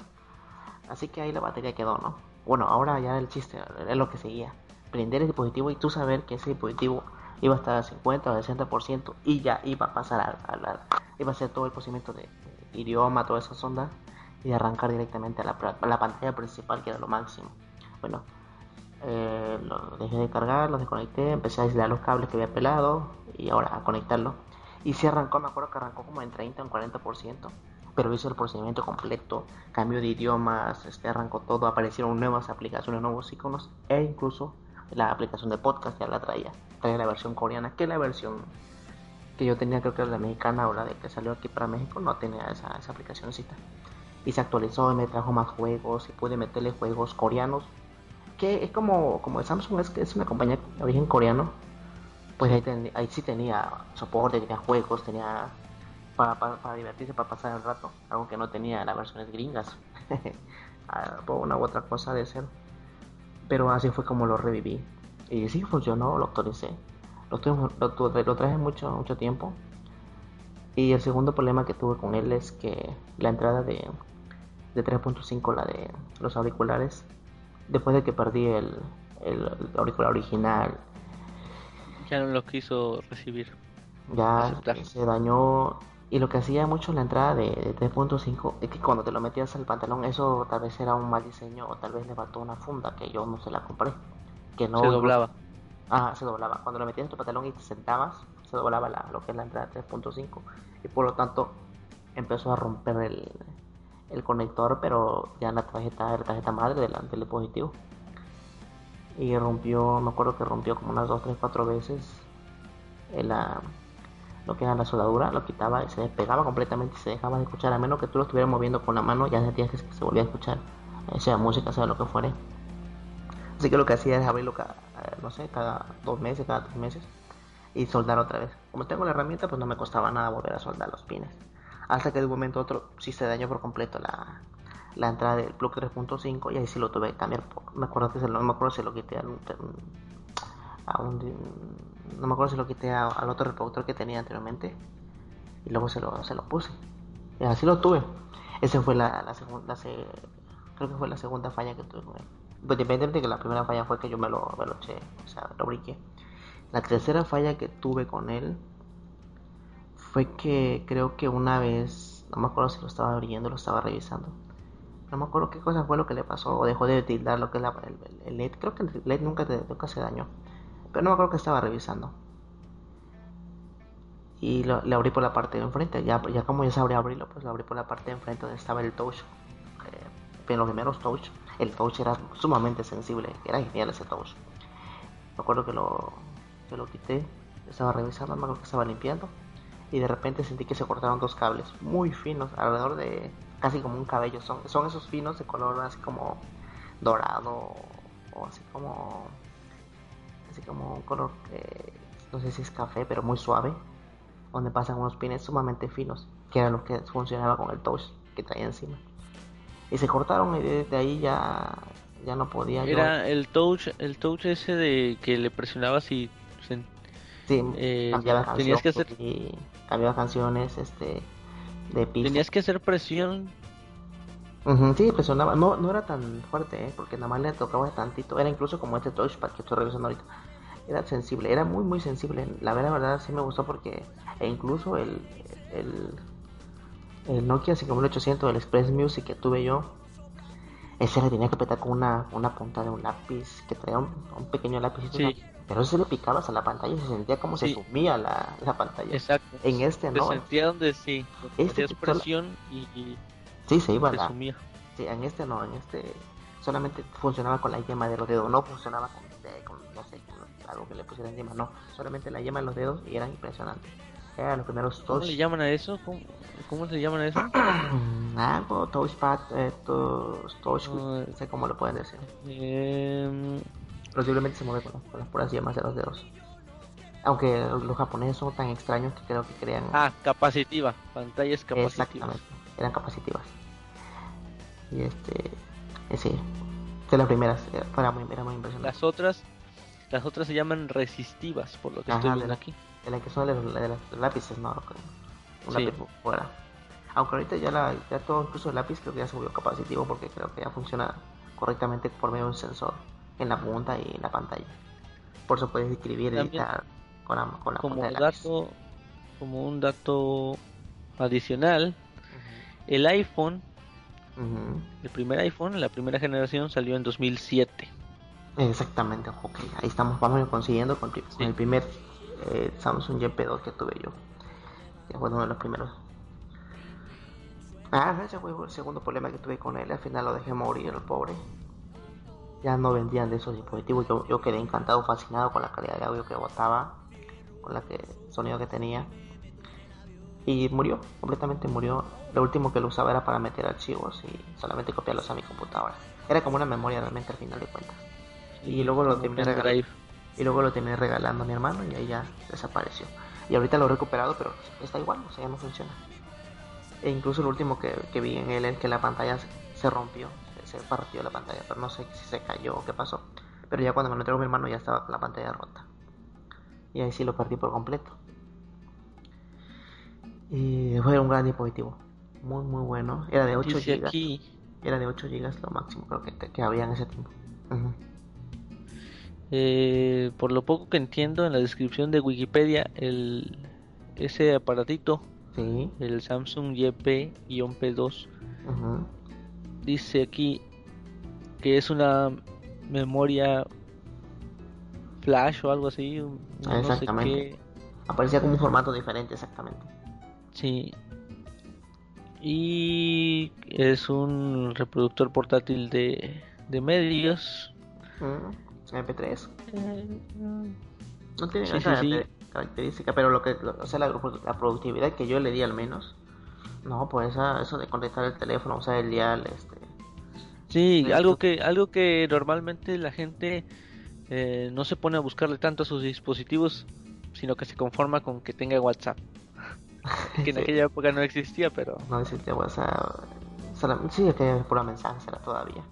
Así que ahí la batería quedó, ¿no? Bueno, ahora ya el chiste es lo que seguía. Prender el dispositivo y tú saber que ese dispositivo iba a estar al 50 o al 60% y ya iba a pasar a, a la... iba a hacer todo el procedimiento de idioma, todas esas ondas y arrancar directamente a la, pantalla principal que era lo máximo. Bueno, eh, dejé de cargar, lo desconecté, empecé a aislar los cables que había pelado y ahora a conectarlo. Y si arrancó, me acuerdo que arrancó como en 30 o en 40%, pero hizo el procedimiento completo, cambio de idiomas, este, arrancó todo, aparecieron nuevas aplicaciones, nuevos iconos e incluso la aplicación de podcast ya la traía, traía la versión coreana, que la versión que yo tenía, creo que era la mexicana o la de que salió aquí para México, no tenía esa, esa aplicacióncita. Y se actualizó y me trajo más juegos y pude meterle juegos coreanos que es como, como Samsung es, es una compañía de origen coreano, pues ahí, ten- ahí sí tenía soporte, tenía juegos, tenía para, para, para divertirse, para pasar el rato, algo que no tenía las versiones gringas, por una u otra cosa de ser. Pero así fue como lo reviví. Y sí funcionó, lo actualicé. Lo, tuve- lo, tuve- lo traje mucho, mucho tiempo. Y el segundo problema que tuve con él es que la entrada de, de 3.5, la de los auriculares, después de que perdí el, el auricular original, Ya no lo quiso recibir. ya Aceptar. se dañó. Y lo que hacía mucho la entrada de, de 3.5 es que cuando te lo metías al pantalón, eso tal vez era un mal diseño o tal vez le faltó una funda que yo no se la compré. Que no Se doblaba. Ah, se doblaba. Cuando lo metías en tu pantalón y te sentabas, se doblaba la, lo que es la entrada 3.5. Y por lo tanto empezó a romper el, el conector, pero ya la tarjeta, la tarjeta madre del, del dispositivo. Y rompió, me acuerdo que rompió como unas 2, 3, 4 veces la, lo que era la soldadura, lo quitaba y se despegaba completamente y se dejaba de escuchar. A menos que tú lo estuvieras moviendo con la mano, ya sentías que se volvía a escuchar, sea música, sea lo que fuere. Así que lo que hacía es abrirlo cada, no sé, cada dos meses, cada tres meses y soldar otra vez. Como tengo la herramienta, pues no me costaba nada volver a soldar los pines. Hasta que de un momento a otro sí se dañó por completo la, la entrada del plug 3.5 y ahí sí lo tuve que cambiar. me acuerdo que se lo, no me acuerdo si lo quité a no me acuerdo si lo quité al otro reproductor que tenía anteriormente y luego se lo, se lo puse. Y así lo tuve. Esa fue la, la segunda, se- creo que fue la segunda falla que tuve con él. Independientemente de que la primera falla fue que yo me lo, lo eché, o sea, lo briqué. La tercera falla que tuve con él fue que creo que una vez, no me acuerdo si lo estaba abriendo lo estaba revisando. No me acuerdo qué cosa fue lo que le pasó o dejó de tildar lo que es la- el, LED. Creo que el LED nunca, te- nunca se dañó. Pero no me acuerdo que estaba revisando. Y lo, le abrí por la parte de enfrente. Ya, ya como ya sabría abrirlo, pues lo abrí por la parte de enfrente donde estaba el touch. Eh, en los primeros touch, el touch era sumamente sensible. Era genial ese touch. Me acuerdo que lo, que lo quité. Estaba revisando, me acuerdo que estaba limpiando. Y de repente sentí que se cortaron dos cables muy finos, alrededor de casi como un cabello. Son, son esos finos de color así como dorado o así como así como un color eh, no sé si es café, pero muy suave, donde pasan unos pines sumamente finos, que era lo que funcionaba con el touch que traía encima. Y se cortaron y desde ahí ya, ya no podía. Era el touch, el touch ese de que le presionabas y sí, eh, tenías que hacer y cambiaba canciones, este, de pista. tenías que hacer presión sí, presionaba, no, no era tan fuerte, ¿eh? porque nada más le tocaba tantito, era incluso como este touchpad que estoy revisando ahorita, era sensible, era muy muy sensible, la verdad, la verdad sí me gustó porque, e incluso el, el, el Nokia 5800, el Express Music que tuve yo, ese le tenía que petar con una, una punta de un lápiz, que traía un, un pequeño lápiz, Sí. pero ese le picabas a la pantalla y se sentía como se sumía la, la pantalla. exacto. En este te no, sentía donde sí Este presión y, y sí se iba te la, sumía. Sí, en este no, en este solamente funcionaba con la yema de los dedos, no funcionaba con, con, no sé, con algo que le pusieran yema, no, solamente la yema de los dedos y era impresionante. Eran los primeros ¿Cómo touch, le llaman a eso? ¿Cómo, cómo se llaman a eso? algo, touchpad, eh, touch, Ah. no sé cómo lo pueden decir. Pero simplemente se mueve con, con las puras yemas de los dedos. Aunque los japoneses son tan extraños que creo que crean ah, capacitiva, pantallas capacitivas. exactamente, eran capacitivas. Y este, eh, sí, de las primeras, eh, era muy, era muy impresionante. Las otras, las otras se llaman resistivas, por lo que Ajá, estoy viendo aquí. De la que son de los, de los lápices, ¿no? Con Un Sí. lápiz fuera. Aunque ahorita ya, la, ya todo, incluso el lápiz, creo que ya se volvió capacitivo porque creo que ya funciona correctamente por medio de un sensor en la punta y en la pantalla. Por eso puedes escribir y editar con la, con la Como punta del lápiz. dato, como un dato adicional, el iPhone, el primer iPhone, la primera generación salió en 2007. Exactamente, ok, ahí estamos, vamos consiguiendo con, con Sí. el primer eh, Samsung YP2 que tuve yo, que fue uno de los primeros. Ah, ese fue el segundo problema que tuve con él, al final lo dejé morir, el pobre. Ya no vendían de esos dispositivos, yo, yo quedé encantado, fascinado con la calidad de audio que botaba, con la que sonido que tenía. Y murió, completamente murió. Lo último que lo usaba era para meter archivos y solamente copiarlos a mi computadora. Era como una memoria realmente al final de cuentas. Y luego lo terminé regalando. Y luego lo terminé regalando a mi hermano y ahí ya desapareció. Y ahorita lo he recuperado, pero está igual, o sea, ya no funciona. E incluso lo último que, que vi en él es que la pantalla se, se rompió, se, se partió la pantalla, pero no sé si se cayó o qué pasó. Pero ya cuando me lo entregó mi hermano ya estaba la pantalla rota. Y ahí sí lo perdí por completo. Y fue un gran dispositivo. Muy, muy bueno. Era de 8 Dice GB. Era de 8 GB lo máximo creo que, que, había en ese tiempo. Eh, por lo poco que entiendo en la descripción de Wikipedia, el ese aparatito, Sí. el Samsung YP-P2, ujú. dice aquí que es una memoria flash o algo así, un- no sé Exactamente. qué. Aparecía como un formato diferente, exactamente. Sí. Y es un reproductor portátil de, de medios. MP3. Eh, No tiene Sí, esa sí, sí. caracter- característica, pero lo que, lo- o sea, la, la productividad que yo le di al menos, no, pues esa, eso de conectar el teléfono, usar el dial, este, Sí, algo que, algo que normalmente la gente eh, no se pone a buscarle tanto a sus dispositivos, sino que se conforma con que tenga WhatsApp. que en aquella época no existía, pero no existía WhatsApp, solamente, sí, es que pura mensajes era todavía.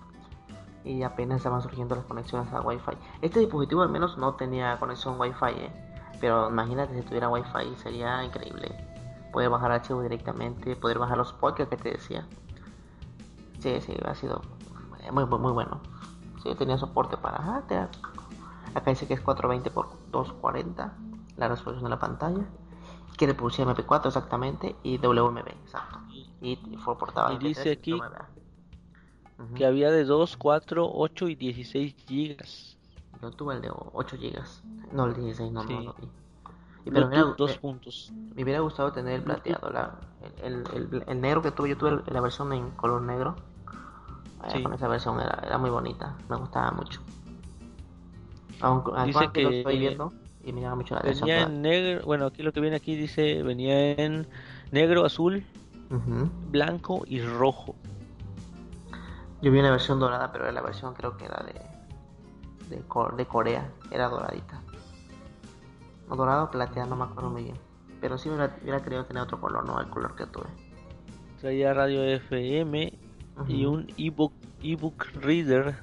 Y apenas estaban surgiendo las conexiones a Wi-Fi. Este dispositivo al menos no tenía conexión Wi-Fi, ¿eh? pero imagínate si tuviera Wi-Fi, sería increíble. Poder bajar archivos directamente, poder bajar los podcasts que te decía. Sí, sí, ha sido muy, muy, muy bueno. Sí, tenía soporte para... ah, te- acá dice que es 420 x 240 la resolución de la pantalla. Que reproducía MP4 exactamente y WMB, exacto. Y, y fue portaba Y MP3 dice aquí. Que había de 2, 4, 8 y 16 gigas. Yo tuve el de 8 GB. No, el 16 no, no Sí. lo vi. Y pero Bluetooth, dos me- puntos. me hubiera gustado tener el plateado, la, el, el, el- el negro que tuve, yo tuve la versión en color negro. Eh, Sí. Con esa versión era, era muy bonita, me gustaba mucho. Aunque Dice lo que estoy viendo y me llama mucho la atención. Venía en negro, bueno, aquí lo que viene aquí dice, venía en negro, azul, Ujú. blanco y rojo. Yo vi una versión dorada, pero la versión creo que era de, de, de Corea, era doradita. dorado o plateado, no me acuerdo muy bien. Pero sí hubiera, hubiera querido tener otro color, no el color que tuve. Traía radio FM y Ujú. un ebook ebook reader.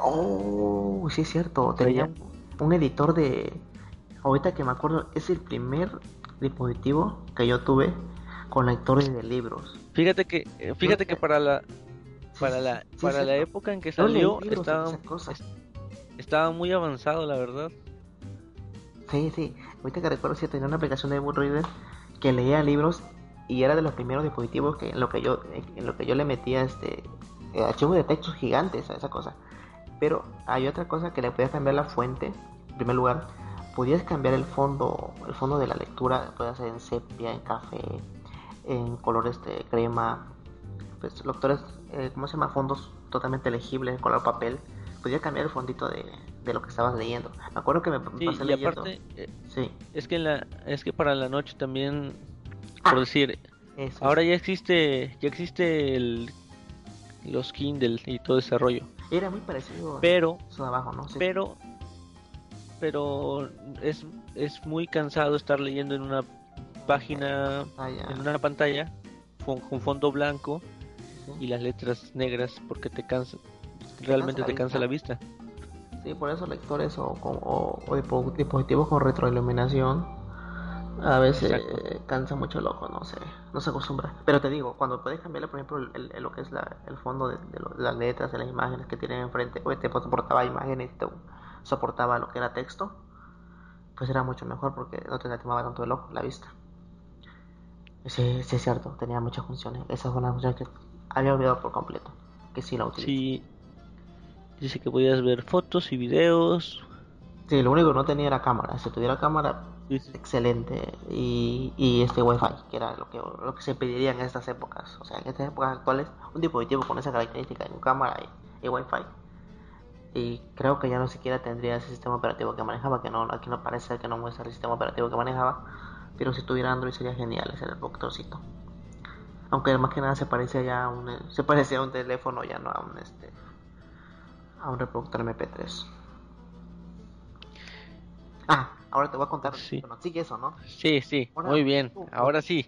Oh, sí es cierto. Tenía un editor de. Ahorita que me acuerdo, es el primer dispositivo que yo tuve con lectores de libros. Fíjate que eh, fíjate que para la para la sí, para la época en que salió de estaba cosas. estaba muy avanzado, la verdad. Sí, sí. Ahorita que recuerdo, sí, tenía una aplicación de Book Reader que leía libros y era de los primeros dispositivos que en lo que yo en lo que yo le metía este eh, archivos de textos gigantes a esa cosa. Pero hay otra cosa que le podías cambiar la fuente. En primer lugar, podías cambiar el fondo, el fondo de la lectura, puede ser en sepia, en café, en color este crema, pues lectores, eh, ¿cómo se llama? Fondos totalmente legibles, en color papel. Podías cambiar el fondito de, de lo que estabas leyendo. Me acuerdo que me, Sí, pasé y leyendo. aparte eh, Sí, es que en la es que para la noche también Ah. por decir, eso. ahora ya existe ya existe el los Kindle y todo ese rollo, Era muy parecido pero eso de abajo, ¿no? Sí, pero pero es es muy cansado estar leyendo en una página Ah, en una pantalla con, con fondo blanco. Y las letras negras porque te cansa realmente te cansa la vista Sí, por eso lectores o, o, o dispo- dispositivos con retroiluminación a veces eh, cansa mucho el ojo, no sé, no se acostumbra. Pero te digo, cuando puedes cambiarle, por ejemplo, el, el- lo que es la- el fondo de, de lo- de las letras, de las imágenes que tienen enfrente, o te soportaba imágenes, te soportaba lo que era texto, pues era mucho mejor porque no te lastimaba tanto el ojo, la vista. Sí, sí es cierto, tenía muchas funciones. Esa fue una función que había olvidado por completo, que sí la utilicé. sí dice que podías ver fotos y videos Sí, lo único que no tenía era cámara. Si tuviera cámara, Sí, sí. excelente. Y, y este wifi, que era lo que, lo que se pediría en estas épocas. O sea, en estas épocas actuales, un dispositivo con esa característica, con cámara y, y wifi. Y creo que ya no siquiera tendría ese sistema operativo que manejaba, que no, aquí no parece que no muestra el sistema operativo que manejaba. Pero si tuviera Android sería genial ese reproductorcito. Aunque más que nada se parecía ya a un, se parecía a un teléfono, ya no a un este a un reproductor MP3. Ah, ahora te voy a contar. Sí. Bueno, sigue eso, ¿no? Sí, sí, Ahora, muy bien. tú, Ahora sí.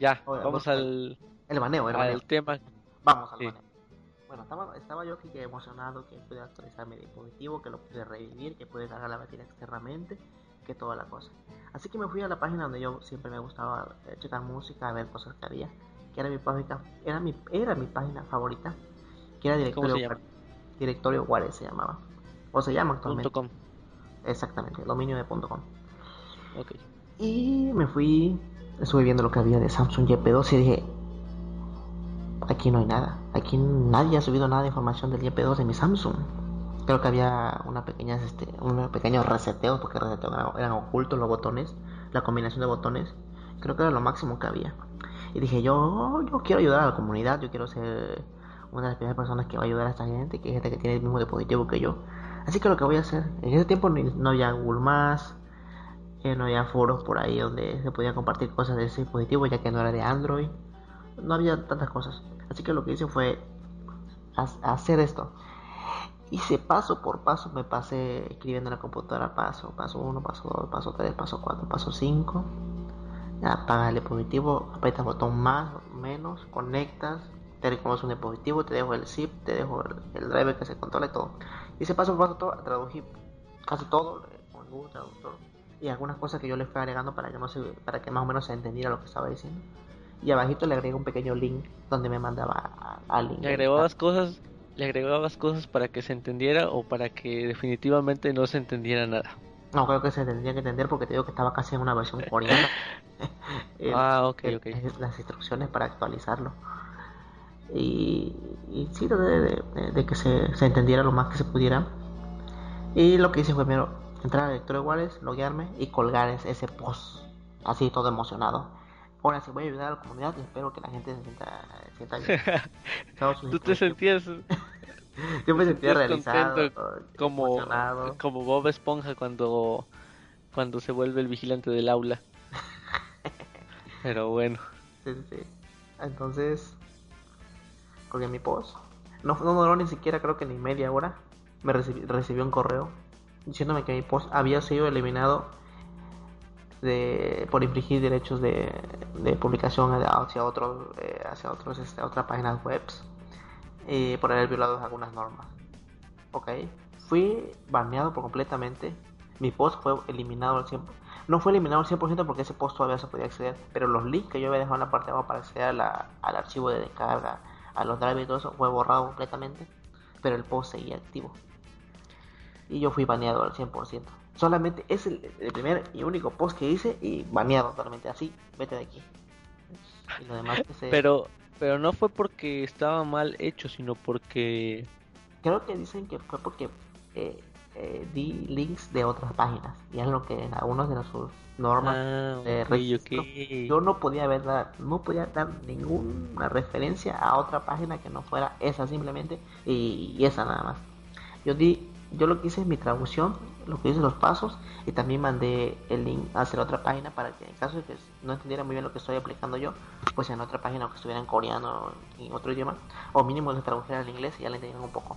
Ya, Ahora, vamos al, El baneo, el baneo. al tema. Vamos al sí. baneo. Bueno, estaba, estaba yo aquí que emocionado que pude actualizar mi dispositivo, que lo pude revivir, que pude cargar la batería externamente, que toda la cosa. Así que me fui a la página donde yo siempre me gustaba eh, checar música, ver cosas que había, que era mi página, era mi, era mi página favorita, que era directorio directorio Juárez se llamaba. O se llama actualmente. Punto com. Exactamente, dominio de punto .com. Y me fui, estuve viendo lo que había de Samsung YP2 y dije, aquí no hay nada, aquí nadie ha subido nada de información del YP2 de mi Samsung. Creo que había una pequeña, este, unos pequeños reseteos, porque reseteos eran, eran ocultos los botones, la combinación de botones, creo que era lo máximo que había. Y dije, yo, yo quiero ayudar a la comunidad, yo quiero ser una de las primeras personas que va a ayudar a esta gente, que es gente que tiene el mismo dispositivo que yo. Así que lo que voy a hacer, en ese tiempo no había Google Más, eh, no había foros por ahí donde se podía compartir cosas de ese dispositivo, ya que no era de Android, no había tantas cosas. Así que lo que hice fue ha- hacer esto. Hice paso por paso, me pasé escribiendo en la computadora paso, paso 1, paso 2, paso 3, paso 4, paso 5. Apaga el dispositivo, aprietas el botón más, menos, conectas, te reconoce un dispositivo, te dejo el zip, te dejo el, el driver que se controla y todo. Hice paso por paso todo, traduje casi todo eh, con Google Traductor y algunas cosas que yo le fui agregando para que no se, para que más o menos se entendiera lo que estaba diciendo. Y abajito le agregué un pequeño link donde me mandaba a- al link. Le agregabas cosas, le agregabas cosas para que se entendiera o para que definitivamente no se entendiera nada. No, creo que se tendría que entender porque te digo que estaba casi en una versión coreana. Ah, ok, ok. Las instrucciones para actualizarlo. Y, y sí, de, de- de que se, se entendiera lo más que se pudiera. Y lo que hice fue primero entrar al lector iguales, loguearme y colgar ese, post así todo emocionado. Ahora sí voy a ayudar a la comunidad y espero que la gente se sienta, sienta bien. Tú te sentías Yo me sentía realizado, como, emocionado. como Bob Esponja cuando, cuando se vuelve el vigilante del aula. Pero bueno, Sí, sí. Entonces, colgué mi post. No, no duró ni siquiera, creo que ni media hora. Me recibí, recibí un correo diciéndome que mi post había sido eliminado de por infringir derechos de, de publicación hacia otros eh, hacia otros este, otras páginas web y por haber violado algunas normas ok fui baneado por completamente mi post fue eliminado al 100% no fue eliminado al 100% porque ese post todavía se podía acceder pero los links que yo había dejado en la parte de abajo para acceder al archivo de descarga a los drivers y todo eso fue borrado completamente pero el post seguía activo y yo fui baneado al 100% Solamente es el, primer y único post que hice y baneado totalmente. Así, vete de aquí. Y lo demás Pero, pero no fue porque estaba mal hecho, sino porque... Creo que dicen que fue porque eh, eh, di links de otras páginas. Y es lo que algunos de sus normas ah, de yo no podía ver no podía dar ninguna referencia a otra página que no fuera esa simplemente y, y esa nada más. Yo di yo lo que hice es mi traducción, lo que hice los pasos y también mandé el link hacia otra página para que en caso de que no entendiera muy bien lo que estoy aplicando yo, pues en otra página o que estuviera en coreano o en otro idioma, o mínimo le tradujera al inglés y ya le entendieran un poco.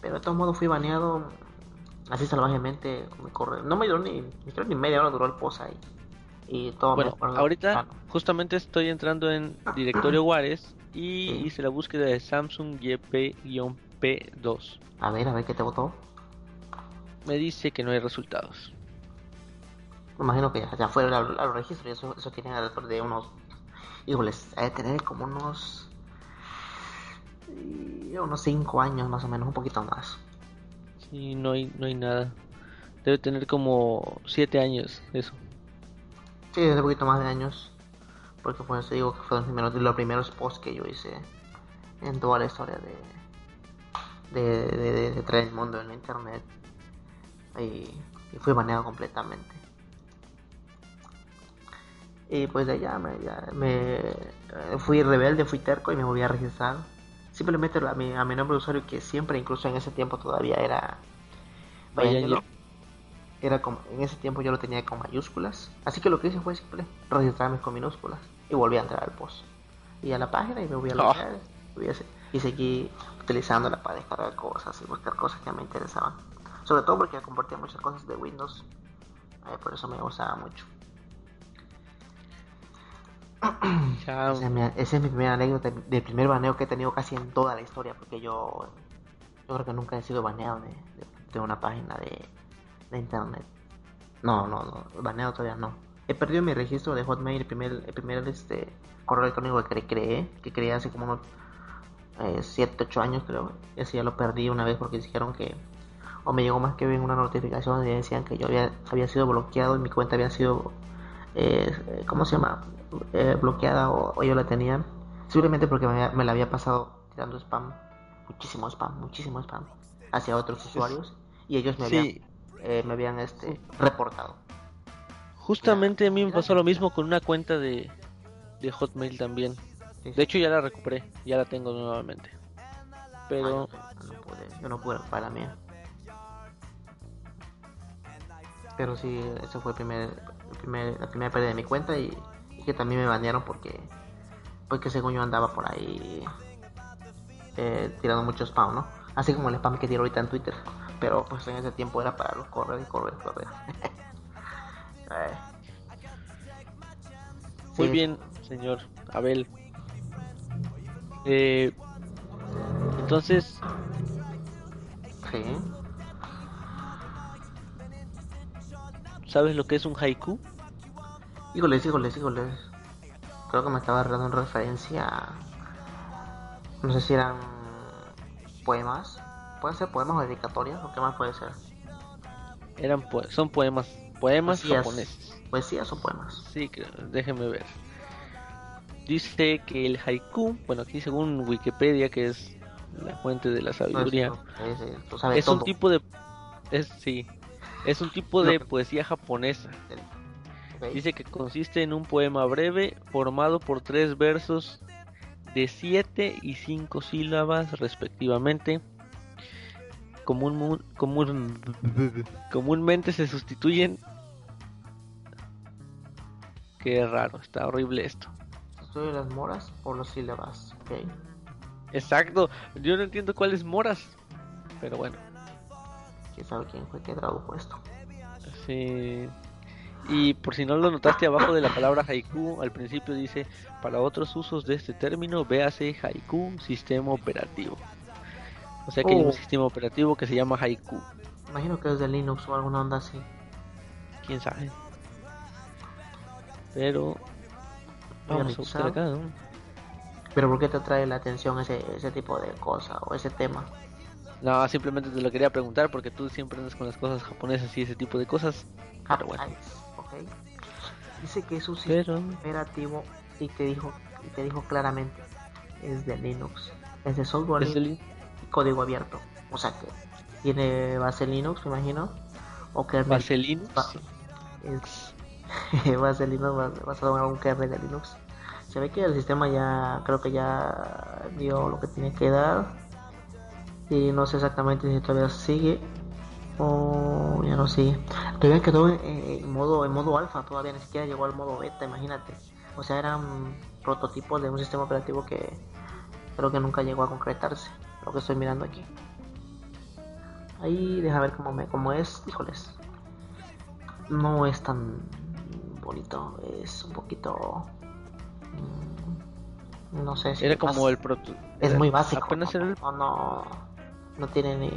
Pero de todos modos fui baneado así salvajemente, no me duró ni, ni media hora duró el post ahí. Y todo bueno, ahorita justamente estoy entrando en directorio Juárez y hice la búsqueda de Samsung YP-P2. A ver, a ver qué te votó me dice que no hay resultados. Me imagino que ya, fueron a, los registros y eso, eso tiene alrededor de unos. Híjoles, hay de tener como unos. unos 5 años más o menos, un poquito más. Sí, no hay, no hay nada. Debe tener como 7 años, eso. Sí, un poquito más de años. Porque por eso digo que fue de los primeros posts que yo hice en toda la historia de, de, de, de traer el mundo en internet y, fui baneado completamente. Y pues de allá me, me eh, fui rebelde, fui terco y me volví a registrar. Simplemente a mi, a mi nombre de usuario que siempre, incluso en ese tiempo todavía era... era como, en ese tiempo yo lo tenía con mayúsculas. Así que lo que hice fue simple, registrarme con minúsculas y volví a entrar al post. Y a la página y me voy a logar y seguí utilizándola para descargar cosas y buscar cosas que me interesaban. Sobre todo porque compartía muchas cosas de Windows. Eh, por eso me gustaba mucho. Esa es, mi, primera anécdota del primer baneo que he tenido casi en toda la historia. Porque yo, yo creo que nunca he sido baneado de, una página de, de, internet. No, no, no, baneado todavía no. He perdido mi registro de Hotmail, el primer, el primer este, correo electrónico que creé, que creé hace como unos 7, eh, 8 años creo. Y así ya lo perdí una vez porque dijeron que o me llegó más que bien una notificación donde decían que yo había, había sido bloqueado y mi cuenta había sido, eh, ¿cómo se llama? Eh, bloqueada o, yo la tenía, simplemente porque me, la había pasado tirando spam, muchísimo spam, muchísimo spam, hacia otros usuarios y ellos me habían, eh, me habían este, reportado. Justamente a mí me pasó lo mismo con una cuenta de, de Hotmail también. De hecho ya la recuperé, ya la tengo nuevamente. Pero... no pude, yo no pude recuperar la mía. Pero sí, eso fue el primer, la primera pérdida de mi cuenta y, que también me banearon porque, porque según yo andaba por ahí eh, tirando mucho spam, ¿no? Así como el spam que tiro ahorita en Twitter. Pero pues en ese tiempo era para los correr y correr, correr. Eh. Muy bien, señor Abel. Eh, entonces... Sí. ¿Sabes lo que es un haiku? Híjoles, híjoles, híjoles. Creo que me estaba dando en referencia No sé si eran poemas. ¿Pueden ser poemas o dedicatorias? ¿O qué más puede ser? Eran son poemas. Poemas japoneses. ¿Poesías o poemas? Sí, déjenme ver. Dice que el haiku, bueno, aquí según Wikipedia, que es la fuente de la sabiduría, es un tipo de... Es, sí, es un tipo de poesía japonesa. Dice que consiste en un poema breve formado por tres versos de siete y cinco sílabas respectivamente. Común, común, comúnmente se sustituyen. Qué raro, está horrible esto. Sustituye las moras por las sílabas, Exacto, yo no entiendo cuáles moras, pero bueno sabe quién fue que tradujo esto. Sí. Y por si no lo notaste abajo de la palabra haiku, al principio dice, para otros usos de este término, véase haiku sistema operativo. O sea que hay Oh. un sistema operativo que se llama haiku. Imagino que es de Linux o alguna onda así. quién sabe. Pero vamos a buscar acá, ¿no? Pero ¿por qué te atrae la atención ese, ese tipo de cosa o ese tema? No, simplemente te lo quería preguntar porque tú siempre andas con las cosas japonesas y ese tipo de cosas. Pero bueno. Nice, ok. Dice que es un sistema Pero operativo y te dijo y te dijo claramente es de Linux, es de software es y código abierto. O sea que tiene base Linux, me imagino, o kernel base Linux. es base Linux bas- basado en algún kernel de Linux. Se ve que el sistema ya creo que ya dio lo que tiene que dar y no sé exactamente si todavía sigue o ya no sigue. Todavía quedó en, en modo en modo alfa, todavía ni siquiera llegó al modo beta, imagínate. O sea, eran prototipos de un sistema operativo que creo que nunca llegó a concretarse, lo que estoy mirando aquí. Ahí deja ver cómo me cómo es, híjoles. No es tan bonito, es un poquito mm, no sé si Era como el proto. es era- muy básico. Apenas era el- no, no, no tiene ni.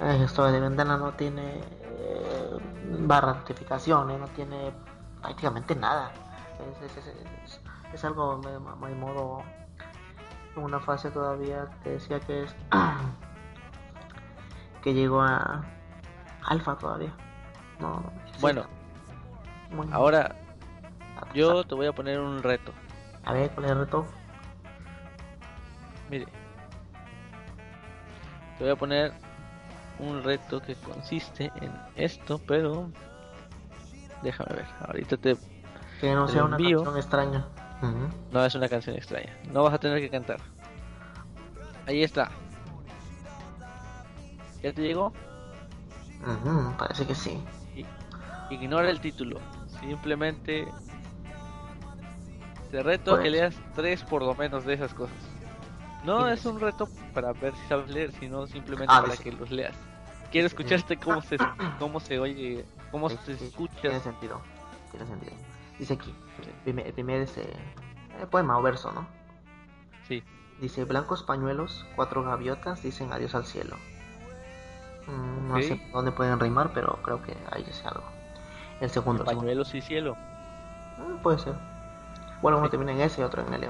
eh, Esto de ventana no tiene eh, barra de notificaciones, no tiene prácticamente nada. Es, es, es, es- es algo de modo. En una fase todavía que decía que es. que llegó a. Alfa todavía. No, Bueno, muy- ahora yo te voy a poner un reto. A ver, ¿cuál es el reto? Mire, te voy a poner un reto que consiste en esto, pero déjame ver. Ahorita te Que no Te sea una canción extraña. No es una canción extraña. No vas a tener que cantar. Ahí está. ¿Ya te llegó? Parece que sí. Ignora el título. Simplemente te reto a que Pues. leas tres por lo menos de esas cosas. No es un reto para ver si sabes leer, sino simplemente Ah, para que los leas. Quiero escucharte cómo se cómo se oye, cómo se escucha. Tiene sentido. Tiene sentido. Dice aquí, primer, el primer ese, eh, poema o verso, ¿no? Sí. Dice, blancos pañuelos, cuatro gaviotas dicen adiós al cielo. Mm, No sé dónde pueden rimar, pero creo que ahí dice algo. El segundo, el segundo. Pañuelos y cielo. Mm, puede ser. Bueno, uno Sí. termina en S y otro en L.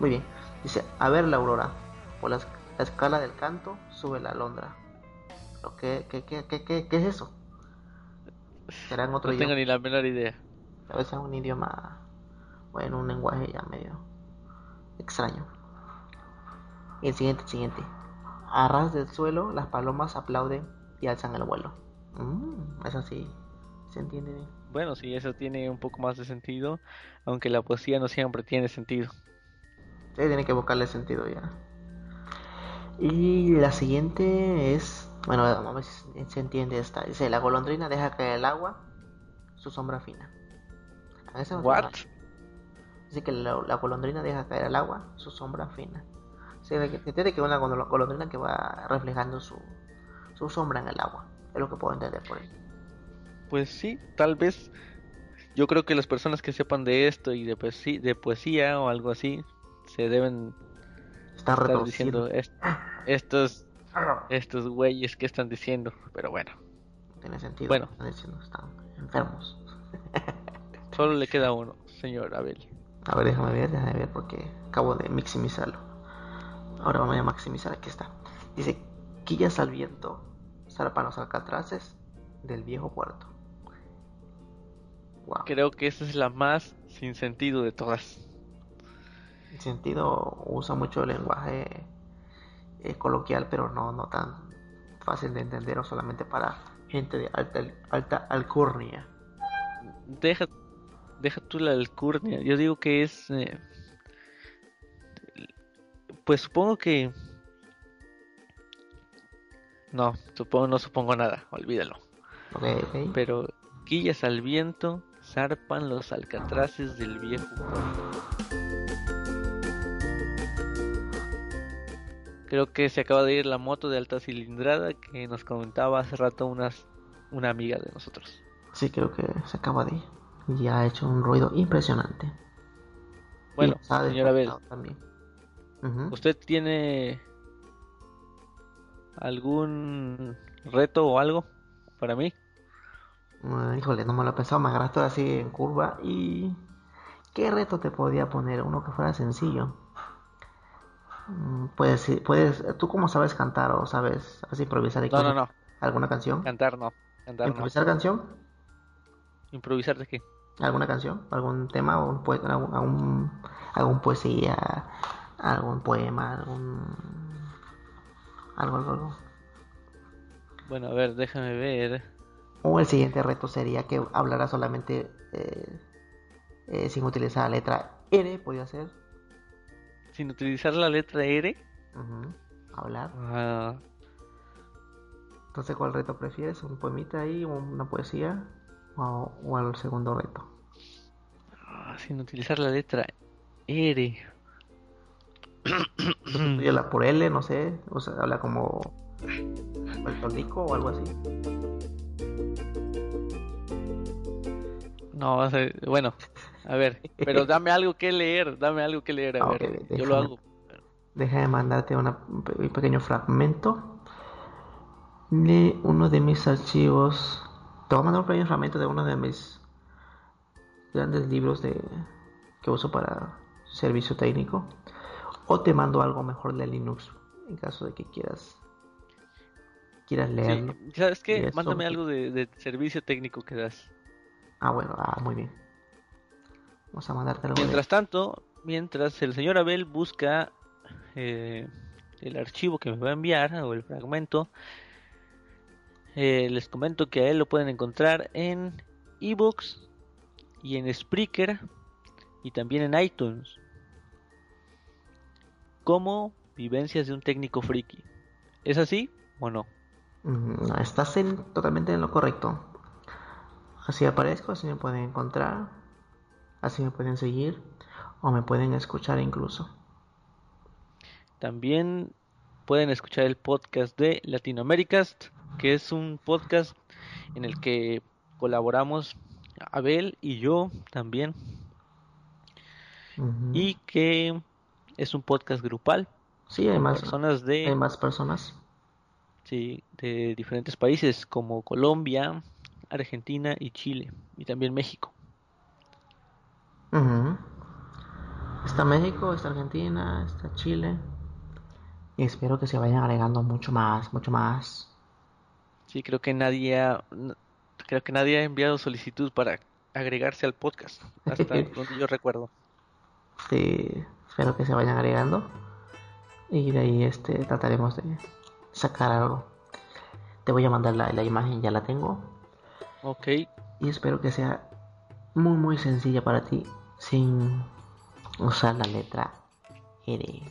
Muy bien. Dice, a ver la aurora. Por la, es- la escala del canto sube la alondra. ¿Pero qué, qué, qué, qué, qué, qué es eso? ¿Será en otro No tengo ni la menor idea. A veces es un idioma, bueno, un lenguaje ya medio extraño. Y el siguiente, el siguiente. A ras del suelo, las palomas aplauden y alzan el vuelo. Mm, eso sí, se entiende bien. Bueno, sí, eso tiene un poco más de sentido, aunque la poesía no siempre tiene sentido. Sí, tiene que buscarle sentido ya. Y la siguiente es, bueno, vamos a ver si se entiende esta. Dice, la golondrina deja caer el agua, su sombra fina. Esa What? Dice que la, la golondrina deja caer el agua, su sombra fina. Se entiende que una golo- golondrina que va reflejando su, su sombra en el agua. Es lo que puedo entender por ahí. Pues sí, tal vez. Yo creo que las personas que sepan de esto y de poesía, de poesía o algo así, se deben Está estar diciendo "Es- estos estos güeyes que están diciendo, pero bueno, Tiene sentido. Bueno. Están diciendo, están enfermos. solo le queda uno, señor Abel. A ver, déjame ver, déjame ver porque acabo de maximizarlo. Ahora vamos a maximizar, aquí está. Dice, quillas al viento, zarpan los alcatraces del viejo puerto. Wow. Creo que esa es la más sin sentido de todas. En sentido, usa mucho el lenguaje eh, coloquial, pero no, no tan fácil de entender o solamente para gente de alta, alta alcurnia. Deja deja tú la alcurnia. Yo digo que es eh, pues supongo que no, supongo no supongo nada, olvídalo. Pero quillas al viento, zarpan los alcatraces del viejo puerto. Creo que se acaba de ir la moto de alta cilindrada que nos comentaba hace rato unas, una amiga de nosotros. Sí, creo que se acaba de ir. Y ha hecho un ruido impresionante. Bueno, señora Bell, También. ¿usted tiene algún reto o algo para mí? Ah, híjole, no me lo he pensado, me agarraste así en curva y... ¿Qué reto te podía poner? Uno que fuera sencillo. Mm, Puedes, puedes, ¿tú cómo sabes cantar o sabes así improvisar No, no, no. alguna canción? Cantar no. Cantar no. ¿Improvisar canción? ¿Improvisar de qué? ¿Alguna canción? ¿Algún tema? ¿Algún, poe- algún, algún, algún poesía? ¿Algún poema? ¿Algún... Algo, algo, algo? Bueno, a ver, déjame ver. O el siguiente reto sería que hablara solamente eh, eh, sin utilizar la letra R, podría ser. Sin utilizar la letra R. Hablar. ah, Entonces, ¿cuál reto prefieres? ¿Un poemita ahí? ¿Una poesía? ¿O, o el segundo reto? ah, sin utilizar la letra R. Sustituyela por L, no sé. O sea, habla como puertorrico o algo así. No, bueno, a ver, pero dame algo que leer, dame algo que leer, a Ah, ver, yo lo hago. Déjame mandarte una- un pe- un pequeño fragmento de uno de mis archivos. Te voy a mandar un pequeño fragmento de uno de mis grandes libros de que uso para servicio técnico. O te mando algo mejor de Linux en caso de que quieras quieras leerlo. Sí, ¿sabes qué? Mándame algo de, de servicio técnico que das. Ah, bueno, ah, muy bien. Vamos a mandarte algo de- Mientras tanto, mientras el señor Abel busca eh, el archivo que me va a enviar o el fragmento, eh, les comento que a él lo pueden encontrar en ebooks y en Spreaker y también en iTunes como vivencias de un técnico friki. ¿Es así o no? Mm, No, estás en, totalmente en lo correcto. Así aparezco, así me pueden encontrar, así me pueden seguir o me pueden escuchar incluso. También pueden escuchar el podcast de Latinoamericast, que es un podcast en el que colaboramos Abel y yo también, y que es un podcast grupal sí, hay más, personas hay de, más personas. sí, de diferentes países como Colombia, Argentina y Chile, y también México. Ujú. Está México, está Argentina, está Chile. Y espero que se vayan agregando mucho más, mucho más. Sí, creo que nadie ha, creo que nadie ha enviado solicitud para agregarse al podcast, hasta donde yo recuerdo. Sí, espero que se vayan agregando. Y de ahí este trataremos de sacar algo. Te voy a mandar la, la imagen, ya la tengo. Ok, Y espero que sea muy muy sencilla para ti sin usar la letra R.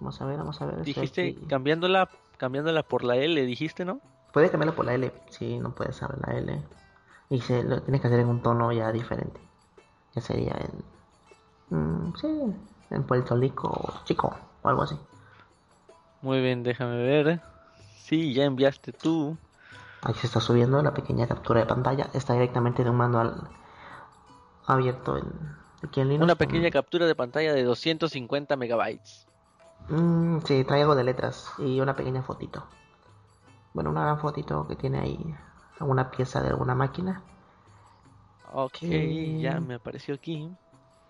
Vamos a ver, vamos a ver. dijiste aquí. cambiándola, cambiándola por la L, dijiste, ¿no? Puedes cambiarla por la L. Sí, no puedes usar la L. Y se, lo tienes que hacer en un tono ya diferente. Ya sería en. mm, sí, en Puerto Rico Chico o algo así. Muy bien, déjame ver. Sí, ya enviaste tú. Ahí se está subiendo la pequeña captura de pantalla. Está directamente de un manual abierto en, aquí en Linux. Una pequeña captura de pantalla de 250 megabytes. Mm, sí, trae algo de letras y una pequeña fotito. Bueno, una gran fotito que tiene ahí alguna pieza de alguna máquina. Ok, ya me apareció aquí.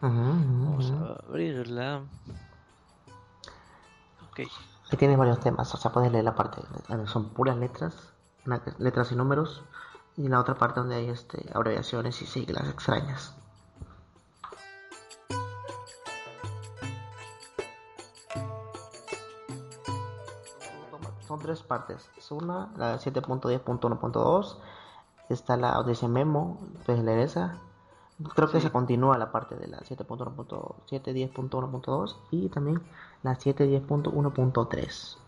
Vamos a abrirla. Ok, Ahí tiene varios temas, o sea, puedes leer la parte donde son puras letras, letras y números, y la otra parte donde hay este, abreviaciones y siglas extrañas. Son tres partes. Es una, la 7.10.1.2. Está la donde dice memo, puedes leer esa. Creo que Sí. se continúa la parte de la 7.1.710.1.2 y también la 710.1.3.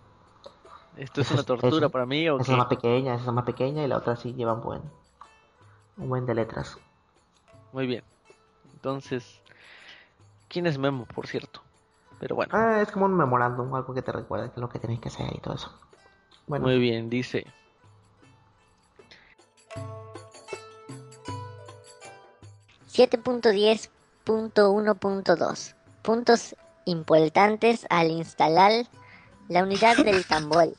¿esto es Esa una es- tortura para mí o Esa qué? es más pequeña, esa es más pequeña y la otra sí lleva un buen, un buen de letras. Muy bien. Entonces, ¿quién es Memo, por cierto? Pero bueno, Ah, es como un memorándum, algo que te recuerda que es lo que tienes que hacer y todo eso. Bueno, muy bien, dice. 7.10.1.2 Puntos importantes al instalar la unidad del tambor.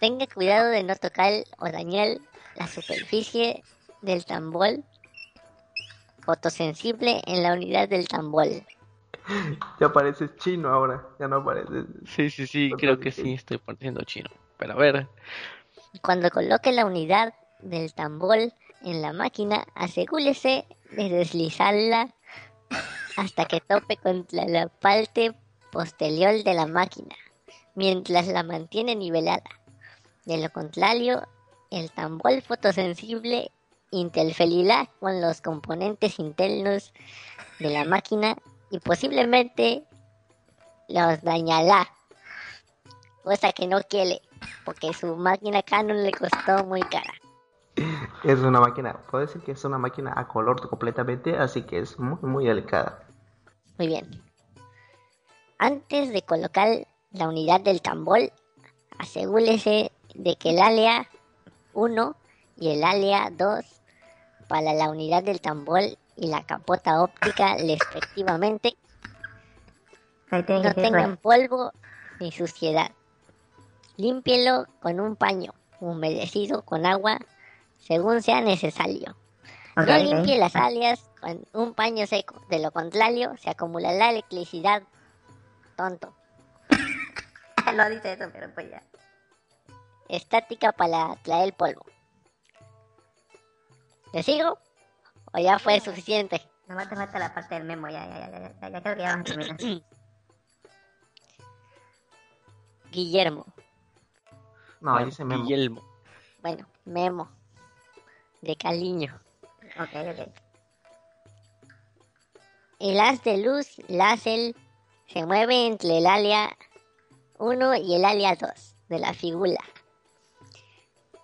Tenga cuidado de no tocar o dañar la superficie del tambor fotosensible en la unidad del tambor. Ya pareces chino ahora, ya no pareces. Sí, sí, sí, creo que sí estoy pareciendo chino. Pero a ver, Cuando coloque la unidad del tambor en la máquina, asegúrese de deslizarla hasta que tope contra la parte posterior de la máquina, mientras la mantiene nivelada. De lo contrario, el tambor fotosensible interferirá con los componentes internos de la máquina y posiblemente los dañará, cosa que no quiere, porque su máquina Canon le costó muy cara. Es una máquina, puedo decir que es una máquina a color completamente, así que es muy, muy delicada. Muy bien. Antes de colocar la unidad del tambor, asegúrese de que el alea 1 y el alea 2 para la unidad del tambor y la capota óptica respectivamente no tengan polvo ni suciedad. Límpielo con un paño humedecido con agua según sea necesario. No limpie las alias con un paño seco, de lo contrario se acumulará electricidad. Tonto. no dice eso, pero pues ya. Estática para traer polvo. ¿Le sigo? ¿O ya fue suficiente? Nomás te falta la parte del memo, ya, ya, ya, ya, ya, ya creo que ya vamos a terminar. Guillermo. No, Bueno, dice Memo. Guillermo. Bueno, Memo. De cariño. ok, ok. El haz de luz láser se mueve entre el área 1 y el área 2 de la figura.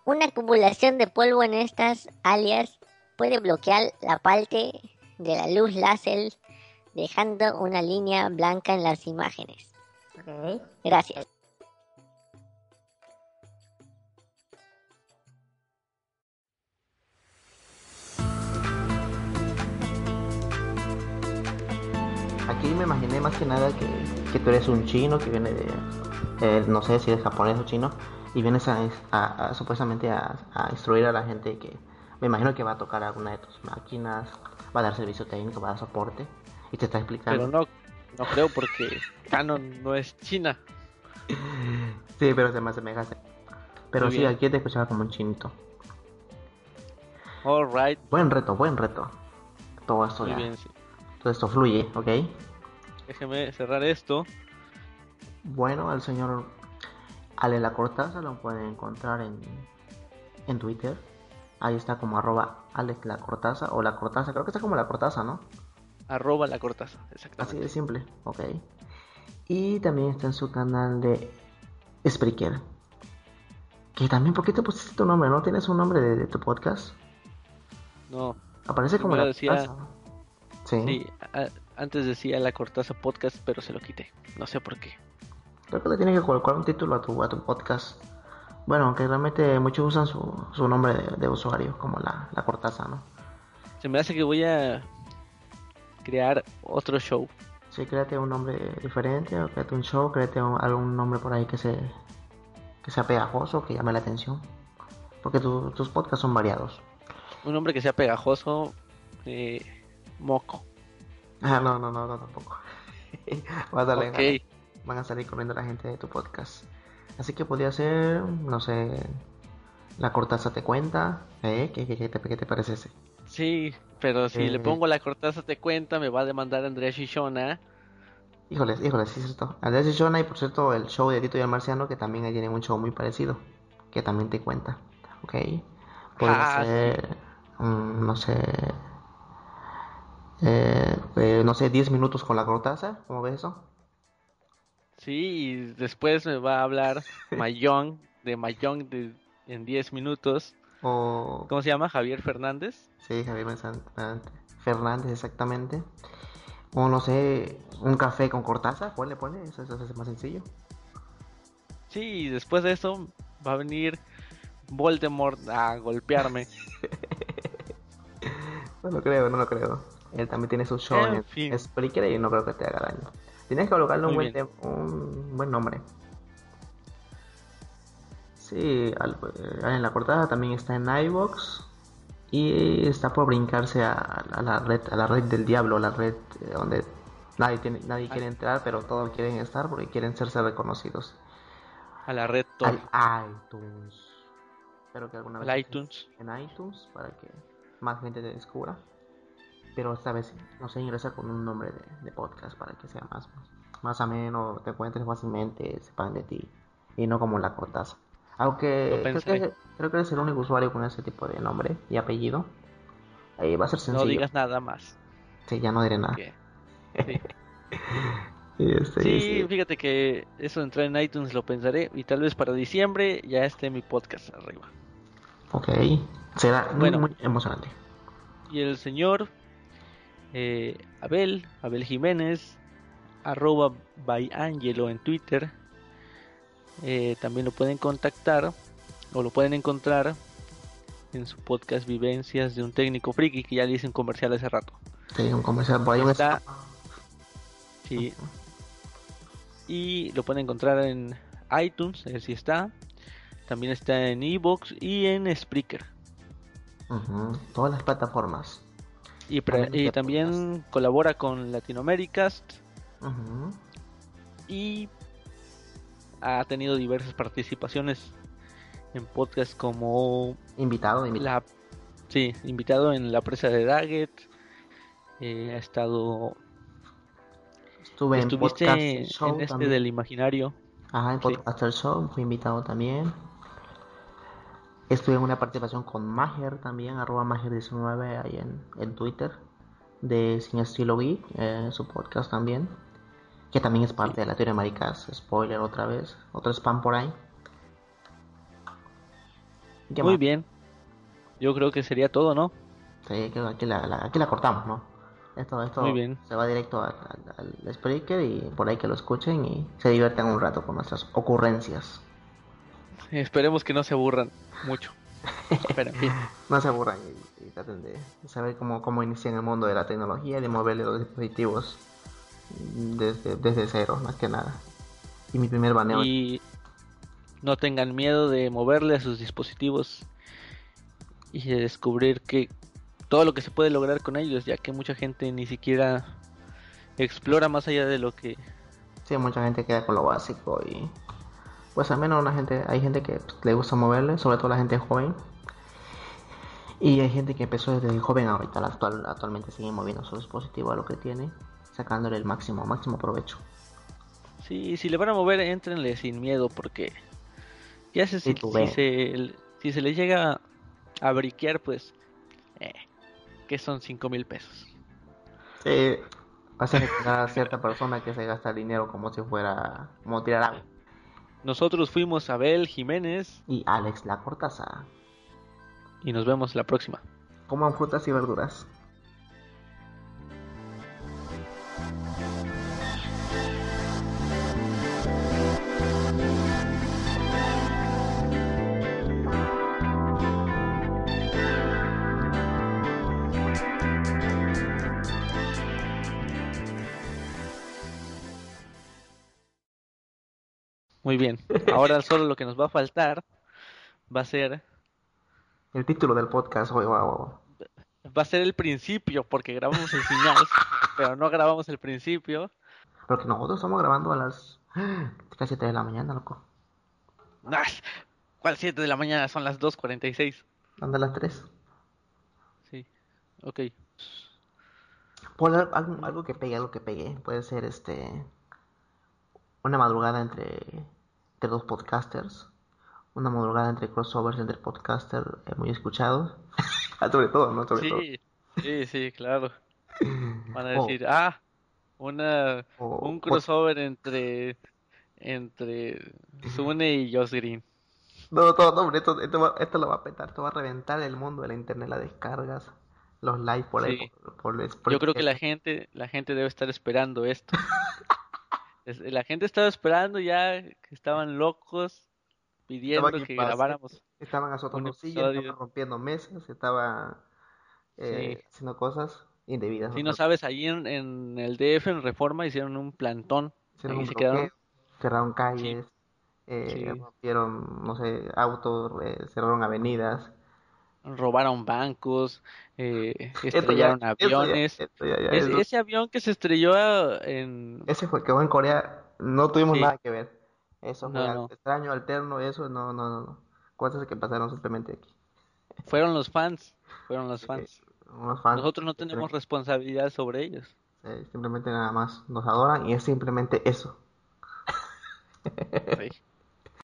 Una acumulación de polvo en estas áreas puede bloquear la parte de la luz láser dejando una línea blanca en las imágenes. Ok. Gracias. Aquí me imaginé más que nada que, que tú eres un chino que viene de, eh, no sé si es japonés o chino, y vienes a, a- a- supuestamente a, a instruir a la gente que me imagino que va a tocar alguna de tus máquinas, va a dar servicio técnico, va a dar soporte, y te está explicando. Pero no, no creo porque Canon no es China. Sí, pero se me asemeja. Pero Muy sí, bien. aquí te escuchaba como un chinito. Alright, Buen reto, buen reto. Todo esto, muy ya- bien. sí. todo esto fluye, ¿ok? Déjeme cerrar esto. Bueno, al señor Ale La Cortaza lo pueden encontrar en, en Twitter. Ahí está como arroba Alex La Cortaza o La Cortaza, creo que está como La Cortaza, ¿no? Arroba la cortaza, Así exactamente. de simple, ok. Y también está en su canal de Spreaker. Que también, ¿por qué te pusiste tu nombre? ¿No tienes un nombre de, de tu podcast? No, Aparece como La decía- Cortaza. Sí, sí, a- antes decía la cortaza podcast, pero se lo quité. No sé por qué. creo que le tienes que colocar un título a tu, a tu podcast. Bueno, aunque realmente muchos usan su, su nombre de, de usuario, como la, la Cortaza, ¿no? Se me hace que voy a crear otro show. Sí, créate un nombre diferente, o créate un show, créate un- algún nombre por ahí que se que sea pegajoso, que llame la atención. Porque tu- tus podcasts son variados. Un nombre que sea pegajoso. Eh, moco. Ah, no, no, no, no, tampoco. Vas a darle Ok. ganas. Van a salir corriendo la gente de tu podcast. Así que podría ser, no sé, la cortaza te cuenta. ¿Eh? ¿Qué, qué, qué te, qué te parece ese? Sí, pero si le Eh. pongo la cortaza te cuenta, me va a demandar Andrea Shishona. Híjoles, híjoles, sí es cierto. Andrés y Shona y por cierto el show de Tito y el Marciano que también ahí tienen un show muy parecido. Que también te cuenta. ¿Ok? Podría Ah, ser, mm, no sé, eh, eh, no sé, 10 minutos con la cortaza. ¿Cómo ves eso? Sí, y después me va a hablar Mayong, de Mayong de, en 10 minutos. O, ¿Cómo se llama? Javier Fernández. sí, Javier Fernández exactamente. O no sé, un café con cortaza. Ponle, ponle, eso, eso es más sencillo. Sí, y después de eso va a venir Voldemort a golpearme. No lo creo, no lo creo. Él también tiene su show En en, fin. Spreaker y no creo que te haga daño. Tienes que colocarle un buen, un buen nombre. Sí, eh, en la portada también está en iVox y está por brincarse a, a la red a la red del diablo, la red eh, donde nadie tiene, nadie quiere entrar, pero todos quieren estar porque quieren serse reconocidos. A la red Tor, Al iTunes. Espero que alguna vez iTunes. en iTunes para que más gente te descubra. Pero esta vez, no sé, ingresa con un nombre de, de podcast para que sea más, más, más ameno, te encuentres fácilmente, sepan de ti. Y no como la cortaza. Aunque creo que, creo que eres el único usuario con ese tipo de nombre y apellido. Ahí va a ser No sencillo. digas nada más. Sí, ya no diré nada. sí. Y este, Sí, sí. fíjate que eso entrar en iTunes lo pensaré y tal vez para diciembre ya esté mi podcast arriba. Ok. Será muy, Bueno. muy emocionante. Y el señor eh, Abel, Abel Jiménez, arroba by Angelo en Twitter, eh, también lo pueden contactar o lo pueden encontrar en su podcast Vivencias de un técnico friki que ya le hice un comercial hace rato. Sí, un comercial por ahí. Está-. Sí. Y lo pueden encontrar en iTunes, él sí está. También está en Evox y en Spreaker. Todas las plataformas. Y, También y también colabora con Latinoamericast Ujú. y ha tenido diversas participaciones en podcasts como Invitado, invitado. la sí, invitado en la presa de Daggett. eh, ha estado Estuve en estuviste Podcast en Show este también. del imaginario. Ajá, en sí. Podcaster Show fui invitado también. Estuve en una participación con Mager también, arroba Mager19 ahí en, en Twitter, de Sin Estilo Geek, eh, su podcast también, que también es parte de la teoría de maricas, spoiler otra vez, otro spam por ahí. ¿Y qué Muy más? bien. Yo creo que sería todo, ¿no? Sí, aquí, aquí la, la- aquí la cortamos, ¿no? Esto, esto Muy bien. se va directo al, al, al Spreaker y por ahí que lo escuchen y se diviertan un rato con nuestras ocurrencias. Esperemos que no se aburran mucho. Pero en fin. No se aburran y, y traten de saber cómo, cómo iniciar en el mundo de la tecnología y de moverle los dispositivos desde, desde cero, más que nada. Y mi primer baneo. Y no tengan miedo de moverle a sus dispositivos y de descubrir que todo lo que se puede lograr con ellos, ya que mucha gente ni siquiera explora más allá de lo que Sí, mucha gente queda con lo básico y pues al menos una gente, hay gente que pues, le gusta moverle, sobre todo la gente joven. Y hay gente que empezó desde joven ahorita, actual, actualmente sigue moviendo su dispositivo a lo que tiene, sacándole el máximo, máximo provecho. Sí, si le van a mover, entrenle sin miedo, porque ya se, si, se, si se le llega a briquear, pues, eh, que son cinco mil pesos. Sí, vas a a cierta persona que se gasta el dinero como si fuera, como tirar agua. Nosotros fuimos Abel Jiménez Y Alex la cortaza. y nos vemos la próxima. Coman frutas y verduras. Muy bien. Ahora solo lo que nos va a faltar va a ser El título del podcast, guau. va a ser el principio porque grabamos el final, pero no grabamos el principio. Porque nosotros estamos grabando a las casi 7 de la mañana, loco. ¿Cuál 7 de la mañana? Son las 2.46. ¿Dónde las 3? Sí. Ok. Por al- algo, algo que pegue, algo que pegue. Puede ser este. Una madrugada entre, entre dos podcasters. Una madrugada entre crossovers entre podcasters eh, muy escuchados. Ah, Sobre todo, ¿no? Sobre todo. Sí, sí, sí, claro. Van a Oh. decir, ah, una, O- un crossover entre entre Sune y Josh Green. No, no, no, hombre, esto, esto, va- esto lo va a petar, esto va a reventar el mundo de la internet, las descargas, los likes por ahí, Sí. por, por el Yo creo que la gente, la gente debe estar esperando esto. La gente estaba esperando ya que estaban locos pidiendo Estaba que grabáramos. Estaban azotando sillas, estaban rompiendo mesas, estaba eh, haciendo cosas indebidas. Si no sabes, ahí en, en el DF, en Reforma, hicieron un plantón. Hicieron Ahí un se bloqueo, quedaron. cerraron calles, eh, Sí. rompieron, no sé, autos, eh, cerraron avenidas. Robaron bancos, eh, estrellaron ya- aviones. esto ya- ya Ese, es- ese avión que se estrelló en... Ese fue que fue en Corea, no tuvimos Sí. nada que ver. Eso fue No, no. extraño, alterno, eso, no, no, no, no. Cosas que pasaron simplemente aquí. Fueron los fans, fueron los fans. Unos fans Nosotros no tenemos responsabilidad sobre ellos. eh, simplemente nada más nos adoran y es simplemente eso. Sí.